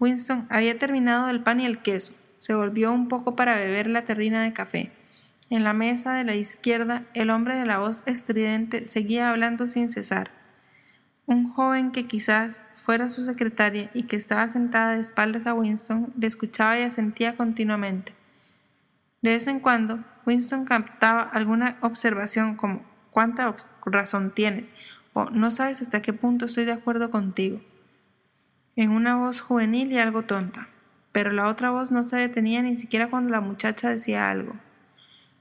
Winston había terminado el pan y el queso. Se volvió un poco para beber la terrina de café. En la mesa de la izquierda, el hombre de la voz estridente seguía hablando sin cesar. Un joven que quizás fuera su secretaria y que estaba sentada de espaldas a Winston le escuchaba y asentía continuamente. De vez en cuando, Winston captaba alguna observación como ¿cuánta razón tienes? No sabes hasta qué punto estoy de acuerdo contigo, en una voz juvenil y algo tonta, pero la otra voz no se detenía ni siquiera cuando la muchacha decía algo.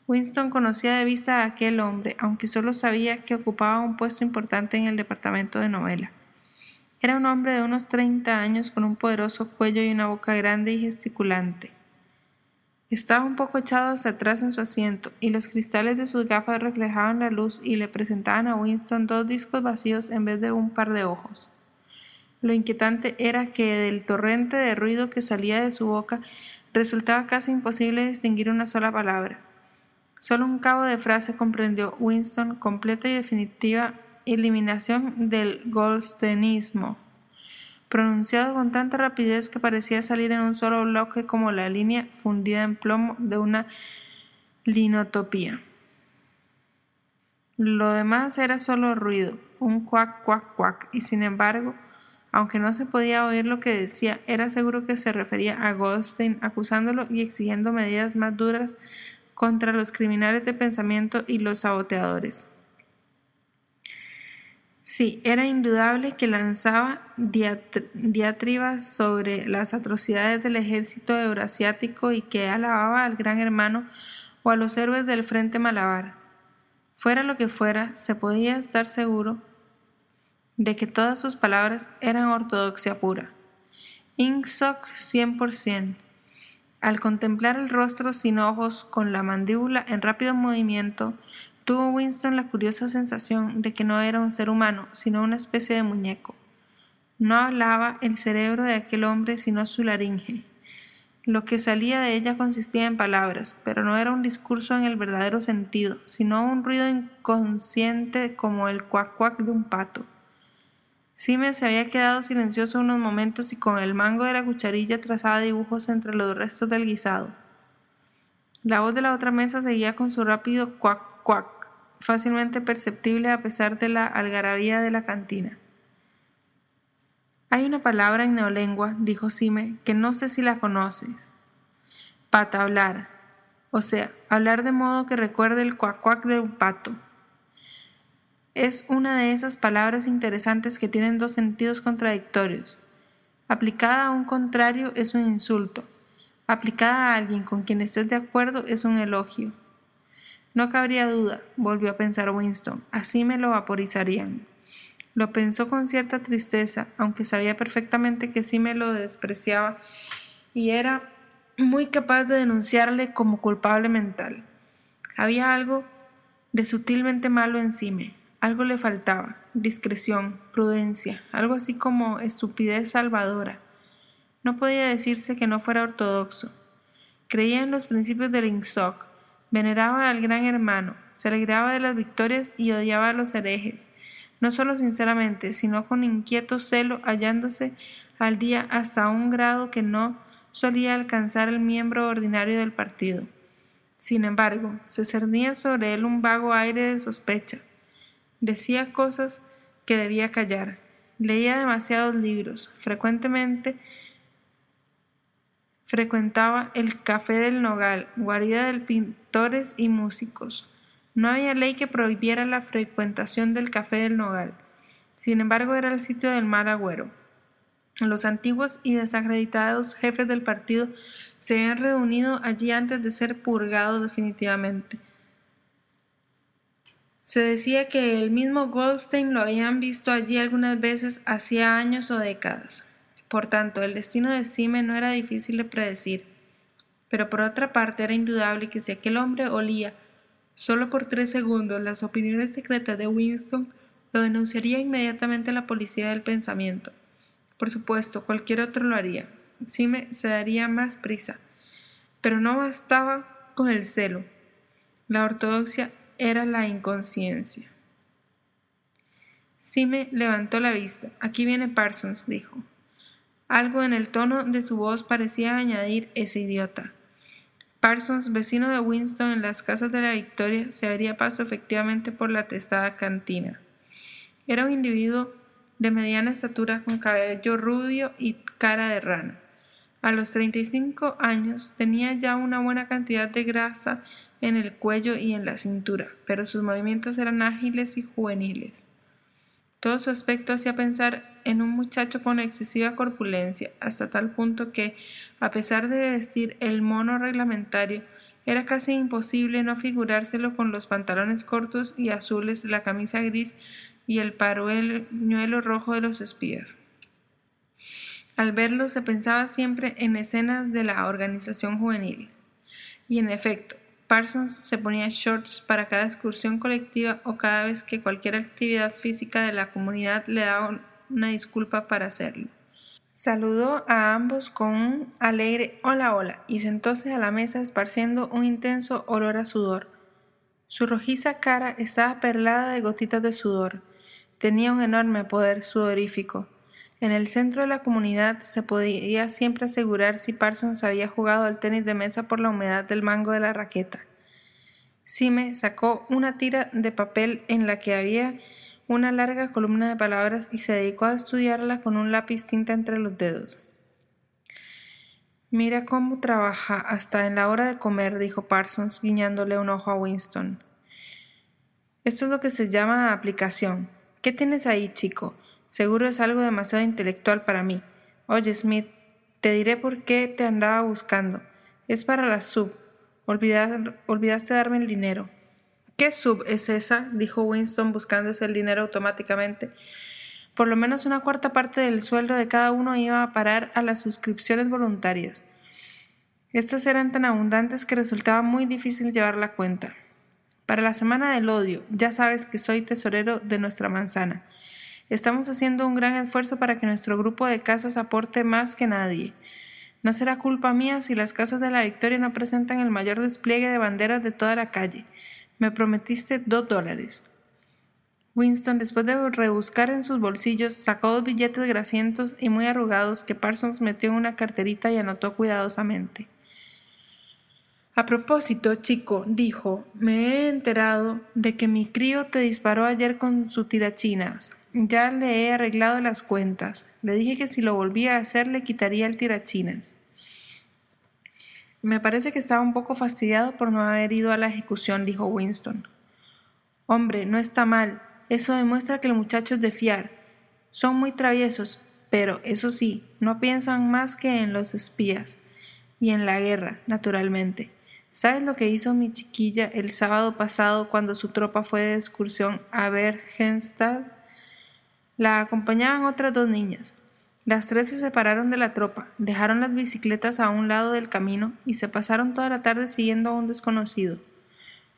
Winston conocía de vista a aquel hombre, aunque solo sabía que ocupaba un puesto importante en el departamento de novela. Era un hombre de unos treinta años con un poderoso cuello y una boca grande y gesticulante. Estaba un poco echado hacia atrás en su asiento, y los cristales de sus gafas reflejaban la luz y le presentaban a Winston dos discos vacíos en vez de un par de ojos. Lo inquietante era que del torrente de ruido que salía de su boca resultaba casi imposible distinguir una sola palabra. Solo un cabo de frase comprendió Winston completa y definitiva eliminación del goldsteinismo pronunciado con tanta rapidez que parecía salir en un solo bloque como la línea fundida en plomo de una linotopía. Lo demás era solo ruido, un cuac, cuac, cuac, y sin embargo, aunque no se podía oír lo que decía, era seguro que se refería a Goldstein acusándolo y exigiendo medidas más duras contra los criminales de pensamiento y los saboteadores. Sí, era indudable que lanzaba diatribas sobre las atrocidades del ejército eurasiático y que alababa al gran hermano o a los héroes del frente malabar. Fuera lo que fuera, se podía estar seguro de que todas sus palabras eran ortodoxia pura. Ingsoc 100%. Al contemplar el rostro sin ojos, con la mandíbula en rápido movimiento, Tuvo Winston la curiosa sensación de que no era un ser humano, sino una especie de muñeco. No hablaba el cerebro de aquel hombre sino su laringe. Lo que salía de ella consistía en palabras, pero no era un discurso en el verdadero sentido, sino un ruido inconsciente como el cuac cuac de un pato. Siemens se había quedado silencioso unos momentos y con el mango de la cucharilla trazaba dibujos entre los restos del guisado. La voz de la otra mesa seguía con su rápido cuac cuac, fácilmente perceptible a pesar de la algarabía de la cantina. Hay una palabra en neolengua, dijo Sime, que no sé si la conoces. Patablar, o sea, hablar de modo que recuerde el cuac cuac de un pato. Es una de esas palabras interesantes que tienen dos sentidos contradictorios. Aplicada a un contrario es un insulto. Aplicada a alguien con quien estés de acuerdo es un elogio. No cabría duda, volvió a pensar Winston, así me lo vaporizarían. Lo pensó con cierta tristeza, aunque sabía perfectamente que sí me lo despreciaba y era muy capaz de denunciarle como culpable mental. Había algo de sutilmente malo en Sime, algo le faltaba, discreción, prudencia, algo así como estupidez salvadora. No podía decirse que no fuera ortodoxo. Creía en los principios del INSOC, Veneraba al gran hermano, se alegraba de las victorias y odiaba a los herejes, no solo sinceramente, sino con inquieto celo, hallándose al día hasta un grado que no solía alcanzar el miembro ordinario del partido. Sin embargo, se cernía sobre él un vago aire de sospecha. Decía cosas que debía callar. Leía demasiados libros. Frecuentemente frecuentaba el Café del Nogal, guarida de pintores y músicos. No había ley que prohibiera la frecuentación del Café del Nogal. Sin embargo, era el sitio del mal agüero. Los antiguos y desacreditados jefes del partido se habían reunido allí antes de ser purgados definitivamente. Se decía que el mismo Goldstein lo habían visto allí algunas veces hacía años o décadas. Por tanto, el destino de Sime no era difícil de predecir, pero por otra parte era indudable que si aquel hombre olía solo por tres segundos las opiniones secretas de Winston, lo denunciaría inmediatamente la policía del pensamiento. Por supuesto, cualquier otro lo haría. Sime se daría más prisa. Pero no bastaba con el celo. La ortodoxia era la inconsciencia. Sime levantó la vista. Aquí viene Parsons, dijo. Algo en el tono de su voz parecía añadir ese idiota. Parsons, vecino de Winston en las casas de la Victoria, se abría paso efectivamente por la testada cantina. Era un individuo de mediana estatura con cabello rubio y cara de rana. A los 35 años tenía ya una buena cantidad de grasa en el cuello y en la cintura, pero sus movimientos eran ágiles y juveniles. Todo su aspecto hacía pensar en un muchacho con excesiva corpulencia, hasta tal punto que, a pesar de vestir el mono reglamentario, era casi imposible no figurárselo con los pantalones cortos y azules, la camisa gris y el parueñuelo rojo de los espías. Al verlo se pensaba siempre en escenas de la organización juvenil. Y en efecto, Parsons se ponía shorts para cada excursión colectiva o cada vez que cualquier actividad física de la comunidad le daba una disculpa para hacerlo. Saludó a ambos con un alegre hola hola y sentóse a la mesa esparciendo un intenso olor a sudor. Su rojiza cara estaba perlada de gotitas de sudor. Tenía un enorme poder sudorífico. En el centro de la comunidad se podía siempre asegurar si Parsons había jugado al tenis de mesa por la humedad del mango de la raqueta. Sime sacó una tira de papel en la que había una larga columna de palabras y se dedicó a estudiarla con un lápiz tinta entre los dedos. Mira cómo trabaja hasta en la hora de comer, dijo Parsons, guiñándole un ojo a Winston. Esto es lo que se llama aplicación. ¿Qué tienes ahí, chico? Seguro es algo demasiado intelectual para mí. Oye, Smith, te diré por qué te andaba buscando. Es para la sub. olvidaste darme el dinero. ¿Qué sub es esa? dijo Winston buscándose el dinero automáticamente. Por lo menos una cuarta parte del sueldo de cada uno iba a parar a las suscripciones voluntarias. Estas eran tan abundantes que resultaba muy difícil llevar la cuenta. Para la semana del odio, ya sabes que soy tesorero de nuestra manzana. Estamos haciendo un gran esfuerzo para que nuestro grupo de casas aporte más que nadie. No será culpa mía si las casas de la Victoria no presentan el mayor despliegue de banderas de toda la calle. Me prometiste dos dólares. Winston, después de rebuscar en sus bolsillos, sacó dos billetes grasientos y muy arrugados que Parsons metió en una carterita y anotó cuidadosamente. A propósito, chico, dijo, me he enterado de que mi crío te disparó ayer con su tirachinas. Ya le he arreglado las cuentas. Le dije que si lo volvía a hacer le quitaría el tirachinas. Me parece que estaba un poco fastidiado por no haber ido a la ejecución, dijo Winston. Hombre, no está mal. Eso demuestra que el muchacho es de fiar. Son muy traviesos, pero eso sí, no piensan más que en los espías. Y en la guerra, naturalmente. ¿Sabes lo que hizo mi chiquilla el sábado pasado cuando su tropa fue de excursión a Bergenstad? La acompañaban otras dos niñas. Las tres se separaron de la tropa, dejaron las bicicletas a un lado del camino y se pasaron toda la tarde siguiendo a un desconocido.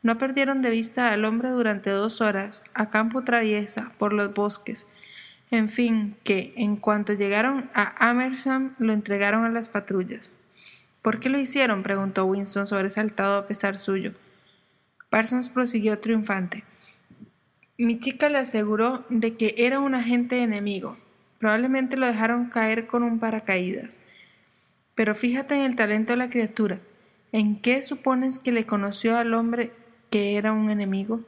No perdieron de vista al hombre durante dos horas, a campo traviesa, por los bosques. En fin, que, en cuanto llegaron a Amersham, lo entregaron a las patrullas. ¿Por qué lo hicieron? preguntó Winston sobresaltado a pesar suyo. Parsons prosiguió triunfante. Mi chica le aseguró de que era un agente enemigo. Probablemente lo dejaron caer con un paracaídas. Pero fíjate en el talento de la criatura. ¿En qué supones que le conoció al hombre que era un enemigo?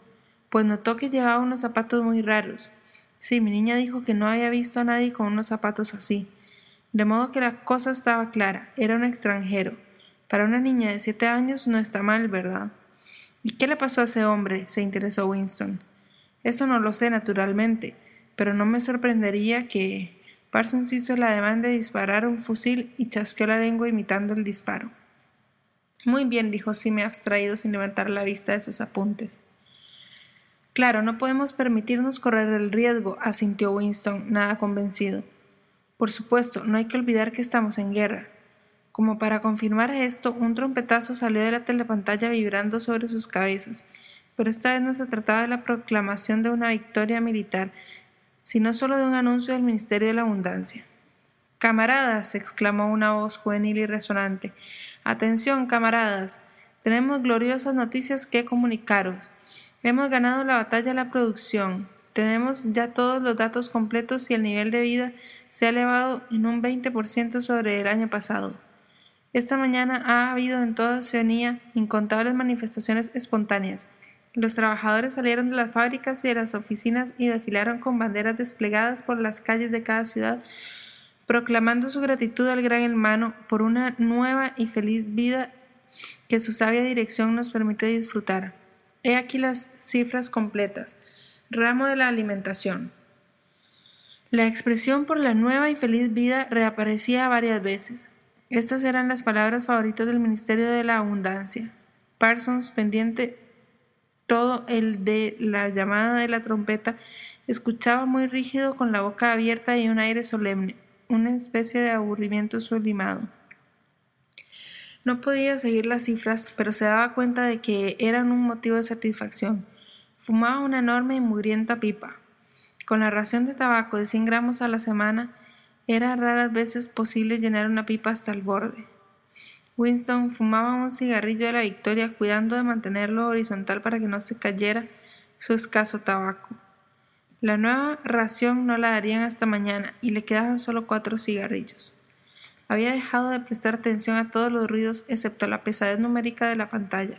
Pues notó que llevaba unos zapatos muy raros. Sí, mi niña dijo que no había visto a nadie con unos zapatos así. De modo que la cosa estaba clara, era un extranjero. Para una niña de siete años no está mal, ¿verdad? ¿Y qué le pasó a ese hombre? se interesó Winston. Eso no lo sé naturalmente, pero no me sorprendería que Parsons hizo la demanda de disparar un fusil y chasqueó la lengua imitando el disparo. Muy bien, dijo Sime abstraído sin levantar la vista de sus apuntes. Claro, no podemos permitirnos correr el riesgo, asintió Winston, nada convencido. Por supuesto, no hay que olvidar que estamos en guerra. Como para confirmar esto, un trompetazo salió de la telepantalla vibrando sobre sus cabezas, pero esta vez no se trataba de la proclamación de una victoria militar, sino solo de un anuncio del Ministerio de la Abundancia. Camaradas, exclamó una voz juvenil y resonante. Atención, camaradas. Tenemos gloriosas noticias que comunicaros. Hemos ganado la batalla de la producción. Tenemos ya todos los datos completos y el nivel de vida se ha elevado en un 20% sobre el año pasado. Esta mañana ha habido en toda Oceanía incontables manifestaciones espontáneas. Los trabajadores salieron de las fábricas y de las oficinas y desfilaron con banderas desplegadas por las calles de cada ciudad, proclamando su gratitud al gran hermano por una nueva y feliz vida que su sabia dirección nos permite disfrutar. He aquí las cifras completas. Ramo de la alimentación. La expresión por la nueva y feliz vida reaparecía varias veces. Estas eran las palabras favoritas del Ministerio de la Abundancia. Parsons, pendiente todo el de la llamada de la trompeta, escuchaba muy rígido con la boca abierta y un aire solemne, una especie de aburrimiento sublimado. No podía seguir las cifras, pero se daba cuenta de que eran un motivo de satisfacción. Fumaba una enorme y mugrienta pipa. Con la ración de tabaco de 100 gramos a la semana, era raras veces posible llenar una pipa hasta el borde. Winston fumaba un cigarrillo de la victoria cuidando de mantenerlo horizontal para que no se cayera su escaso tabaco. La nueva ración no la darían hasta mañana y le quedaban solo cuatro cigarrillos. Había dejado de prestar atención a todos los ruidos excepto la pesadez numérica de la pantalla.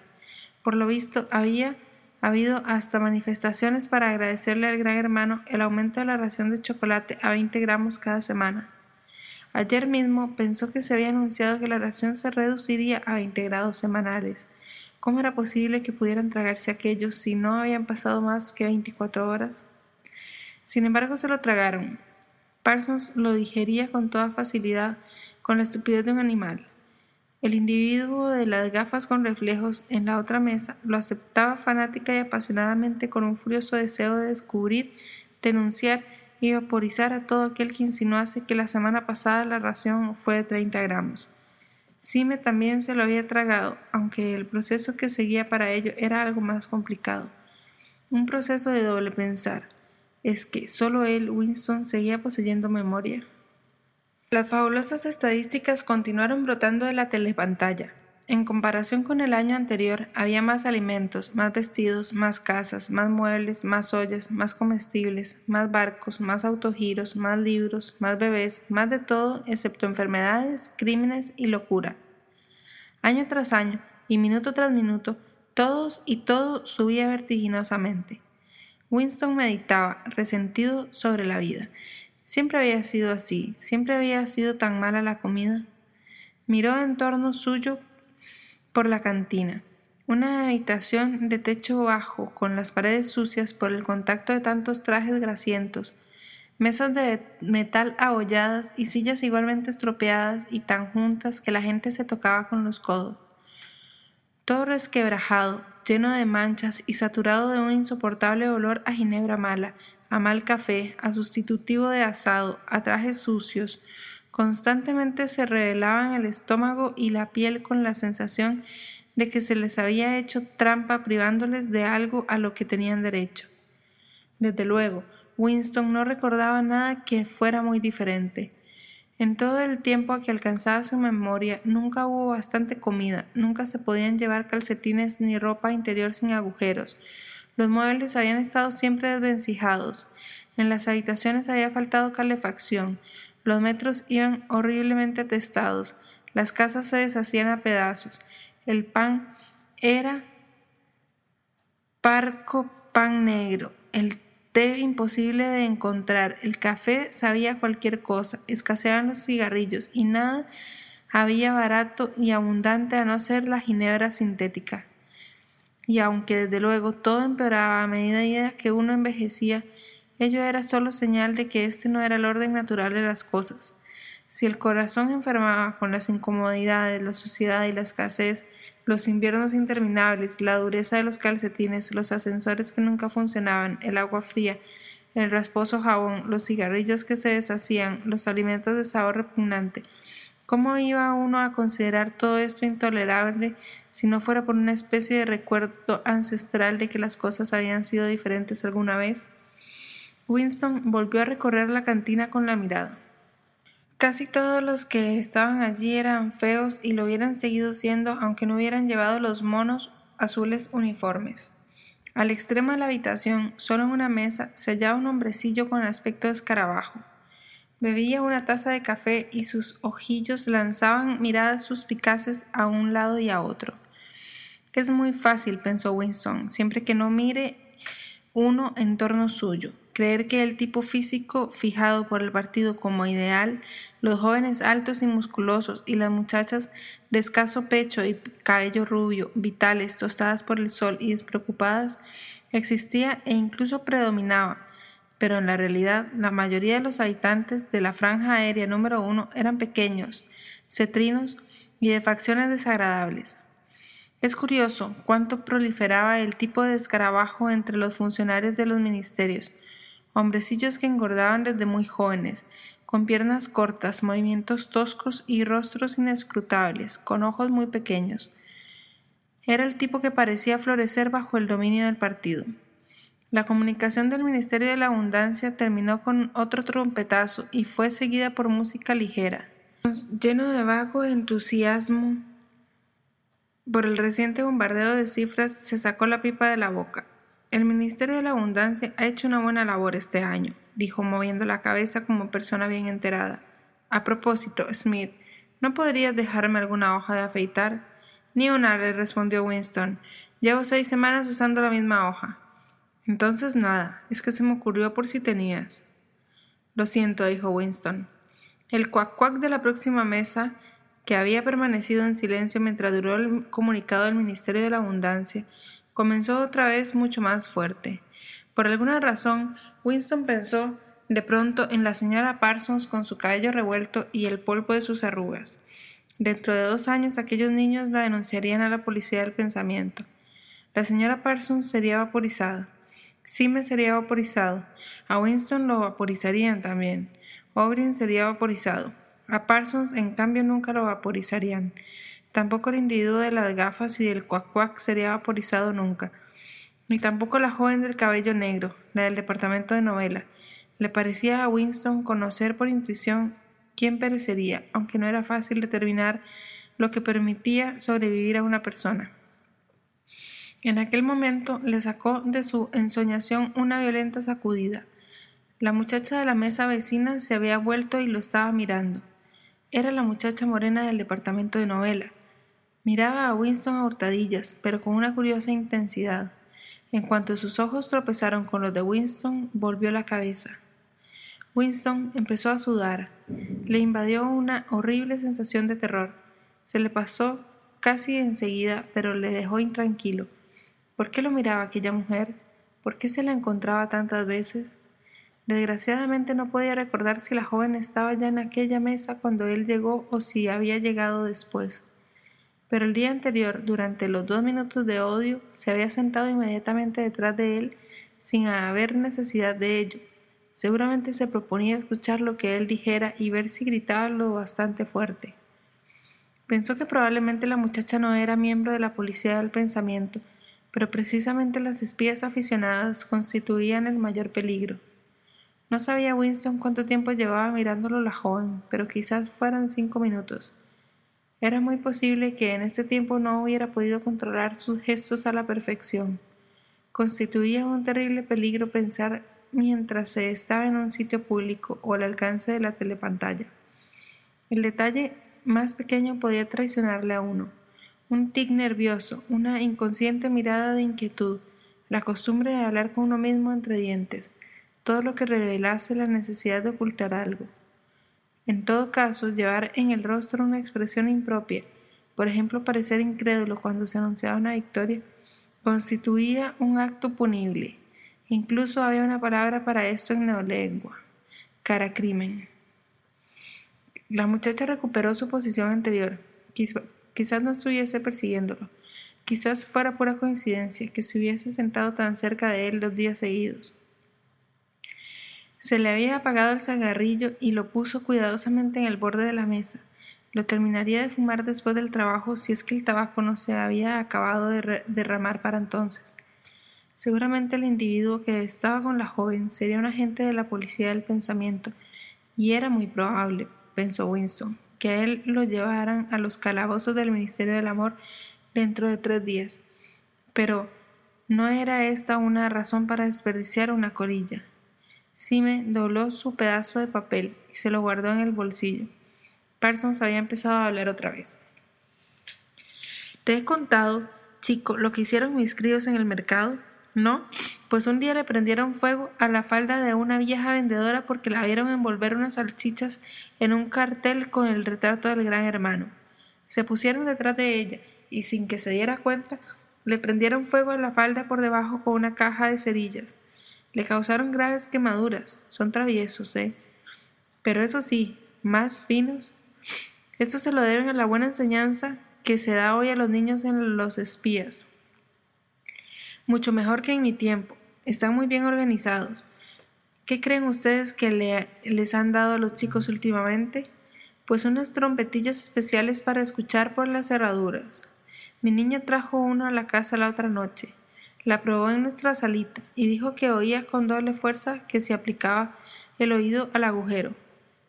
Por lo visto, había habido hasta manifestaciones para agradecerle al gran hermano el aumento de la ración de chocolate a 20 gramos cada semana. Ayer mismo pensó que se había anunciado que la ración se reduciría a 20 grados semanales. ¿Cómo era posible que pudieran tragarse aquellos si no habían pasado más que 24 horas? Sin embargo, se lo tragaron. Parsons lo digería con toda facilidad, con la estupidez de un animal. El individuo de las gafas con reflejos en la otra mesa lo aceptaba fanática y apasionadamente con un furioso deseo de descubrir, denunciar y vaporizar a todo aquel que insinuase que la semana pasada la ración fue de 30 gramos. Sime también se lo había tragado, aunque el proceso que seguía para ello era algo más complicado. Un proceso de doble pensar. Es que solo él, Winston, seguía poseyendo memoria. Las fabulosas estadísticas continuaron brotando de la telepantalla. En comparación con el año anterior, había más alimentos, más vestidos, más casas, más muebles, más ollas, más comestibles, más barcos, más autogiros, más libros, más bebés, más de todo, excepto enfermedades, crímenes y locura. Año tras año, y minuto tras minuto, todos y todo subía vertiginosamente. Winston meditaba, resentido sobre la vida, Siempre había sido así, siempre había sido tan mala la comida. Miró en torno suyo por la cantina, una habitación de techo bajo, con las paredes sucias por el contacto de tantos trajes grasientos, mesas de metal aholladas y sillas igualmente estropeadas y tan juntas que la gente se tocaba con los codos. Todo resquebrajado, lleno de manchas y saturado de un insoportable olor a ginebra mala, a mal café, a sustitutivo de asado, a trajes sucios, constantemente se revelaban el estómago y la piel con la sensación de que se les había hecho trampa privándoles de algo a lo que tenían derecho. Desde luego, Winston no recordaba nada que fuera muy diferente. En todo el tiempo que alcanzaba su memoria nunca hubo bastante comida, nunca se podían llevar calcetines ni ropa interior sin agujeros, los muebles habían estado siempre desvencijados. En las habitaciones había faltado calefacción. Los metros iban horriblemente atestados. Las casas se deshacían a pedazos. El pan era parco pan negro. El té imposible de encontrar. El café sabía cualquier cosa. Escaseaban los cigarrillos y nada había barato y abundante a no ser la ginebra sintética y aunque desde luego todo empeoraba a medida que uno envejecía, ello era solo señal de que este no era el orden natural de las cosas. Si el corazón enfermaba con las incomodidades, la suciedad y la escasez, los inviernos interminables, la dureza de los calcetines, los ascensores que nunca funcionaban, el agua fría, el rasposo jabón, los cigarrillos que se deshacían, los alimentos de sabor repugnante, ¿Cómo iba uno a considerar todo esto intolerable si no fuera por una especie de recuerdo ancestral de que las cosas habían sido diferentes alguna vez? Winston volvió a recorrer la cantina con la mirada. Casi todos los que estaban allí eran feos y lo hubieran seguido siendo aunque no hubieran llevado los monos azules uniformes. Al extremo de la habitación, solo en una mesa, se hallaba un hombrecillo con aspecto de escarabajo. Bebía una taza de café y sus ojillos lanzaban miradas suspicaces a un lado y a otro. Es muy fácil, pensó Winston, siempre que no mire uno en torno suyo, creer que el tipo físico fijado por el partido como ideal, los jóvenes altos y musculosos y las muchachas de escaso pecho y cabello rubio, vitales, tostadas por el sol y despreocupadas, existía e incluso predominaba pero en la realidad la mayoría de los habitantes de la franja aérea número uno eran pequeños, cetrinos y de facciones desagradables. Es curioso cuánto proliferaba el tipo de escarabajo entre los funcionarios de los ministerios, hombrecillos que engordaban desde muy jóvenes, con piernas cortas, movimientos toscos y rostros inescrutables, con ojos muy pequeños. Era el tipo que parecía florecer bajo el dominio del partido. La comunicación del Ministerio de la Abundancia terminó con otro trompetazo y fue seguida por música ligera. Lleno de vago entusiasmo por el reciente bombardeo de cifras, se sacó la pipa de la boca. El Ministerio de la Abundancia ha hecho una buena labor este año, dijo moviendo la cabeza como persona bien enterada. A propósito, Smith, ¿no podrías dejarme alguna hoja de afeitar? Ni una, le respondió Winston. Llevo seis semanas usando la misma hoja. Entonces nada, es que se me ocurrió por si tenías. Lo siento, dijo Winston. El cuac cuac de la próxima mesa, que había permanecido en silencio mientras duró el comunicado del Ministerio de la Abundancia, comenzó otra vez mucho más fuerte. Por alguna razón, Winston pensó de pronto en la señora Parsons con su cabello revuelto y el polvo de sus arrugas. Dentro de dos años aquellos niños la denunciarían a la policía del pensamiento. La señora Parsons sería vaporizada. me sería vaporizado. A Winston lo vaporizarían también. O'Brien sería vaporizado. A Parsons, en cambio, nunca lo vaporizarían. Tampoco el individuo de las gafas y del cuac sería vaporizado nunca ni tampoco la joven del cabello negro, la del departamento de novela. Le parecía a Winston conocer por intuición quién perecería, aunque no era fácil determinar lo que permitía sobrevivir a una persona. En aquel momento le sacó de su ensoñación una violenta sacudida. La muchacha de la mesa vecina se había vuelto y lo estaba mirando. Era la muchacha morena del departamento de novela. Miraba a Winston a hurtadillas, pero con una curiosa intensidad. En cuanto sus ojos tropezaron con los de Winston, volvió la cabeza. Winston empezó a sudar. Le invadió una horrible sensación de terror. Se le pasó casi enseguida, pero le dejó intranquilo. ¿Por qué lo miraba aquella mujer? ¿Por qué se la encontraba tantas veces? Desgraciadamente no podía recordar si la joven estaba ya en aquella mesa cuando él llegó o si había llegado después pero el día anterior, durante los dos minutos de odio, se había sentado inmediatamente detrás de él sin haber necesidad de ello. Seguramente se proponía escuchar lo que él dijera y ver si gritaba lo bastante fuerte. Pensó que probablemente la muchacha no era miembro de la policía del pensamiento, pero precisamente las espías aficionadas constituían el mayor peligro. No sabía Winston cuánto tiempo llevaba mirándolo la joven, pero quizás fueran cinco minutos. Era muy posible que en este tiempo no hubiera podido controlar sus gestos a la perfección. Constituía un terrible peligro pensar mientras se estaba en un sitio público o al alcance de la telepantalla. El detalle más pequeño podía traicionarle a uno. Un tic nervioso, una inconsciente mirada de inquietud, la costumbre de hablar con uno mismo entre dientes, todo lo que revelase la necesidad de ocultar algo. En todo caso, llevar en el rostro una expresión impropia, por ejemplo, parecer incrédulo cuando se anunciaba una victoria, constituía un acto punible. Incluso había una palabra para esto en neolengua, cara crimen. La muchacha recuperó su posición anterior. quizás no estuviese persiguiéndolo. Quizás fuera pura coincidencia que se hubiese sentado tan cerca de él dos días seguidos. Se le había apagado el cigarrillo y lo puso cuidadosamente en el borde de la mesa. Lo terminaría de fumar después del trabajo si es que el tabaco no se había acabado de derramar para entonces. Seguramente el individuo que estaba con la joven sería un agente de la policía del pensamiento, y era muy probable, pensó Winston, que a él lo llevaran a los calabozos del Ministerio del Amor dentro de tres días. Pero no era esta una razón para desperdiciar una corilla. Sime dobló su pedazo de papel y se lo guardó en el bolsillo. Parsons había empezado a hablar otra vez. Te he contado, chico, lo que hicieron mis críos en el mercado. ¿No? Pues un día le prendieron fuego a la falda de una vieja vendedora porque la vieron envolver unas salchichas en un cartel con el retrato del gran hermano. Se pusieron detrás de ella y sin que se diera cuenta, le prendieron fuego a la falda por debajo con una caja de cerillas. Le causaron graves quemaduras. Son traviesos, ¿eh? Pero eso sí, más finos. Esto se lo deben a la buena enseñanza que se da hoy a los niños en los espías. Mucho mejor que en mi tiempo. Están muy bien organizados. ¿Qué creen ustedes que le, les han dado a los chicos últimamente? Pues unas trompetillas especiales para escuchar por las cerraduras. Mi niña trajo uno a la casa la otra noche. La probó en nuestra salita y dijo que oía con doble fuerza que se aplicaba el oído al agujero.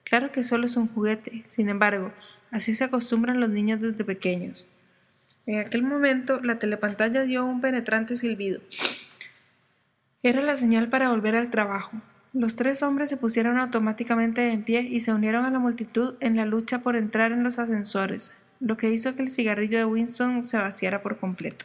Claro que solo es un juguete, sin embargo, así se acostumbran los niños desde pequeños. En aquel momento la telepantalla dio un penetrante silbido. Era la señal para volver al trabajo. Los tres hombres se pusieron automáticamente en pie y se unieron a la multitud en la lucha por entrar en los ascensores, lo que hizo que el cigarrillo de Winston se vaciara por completo.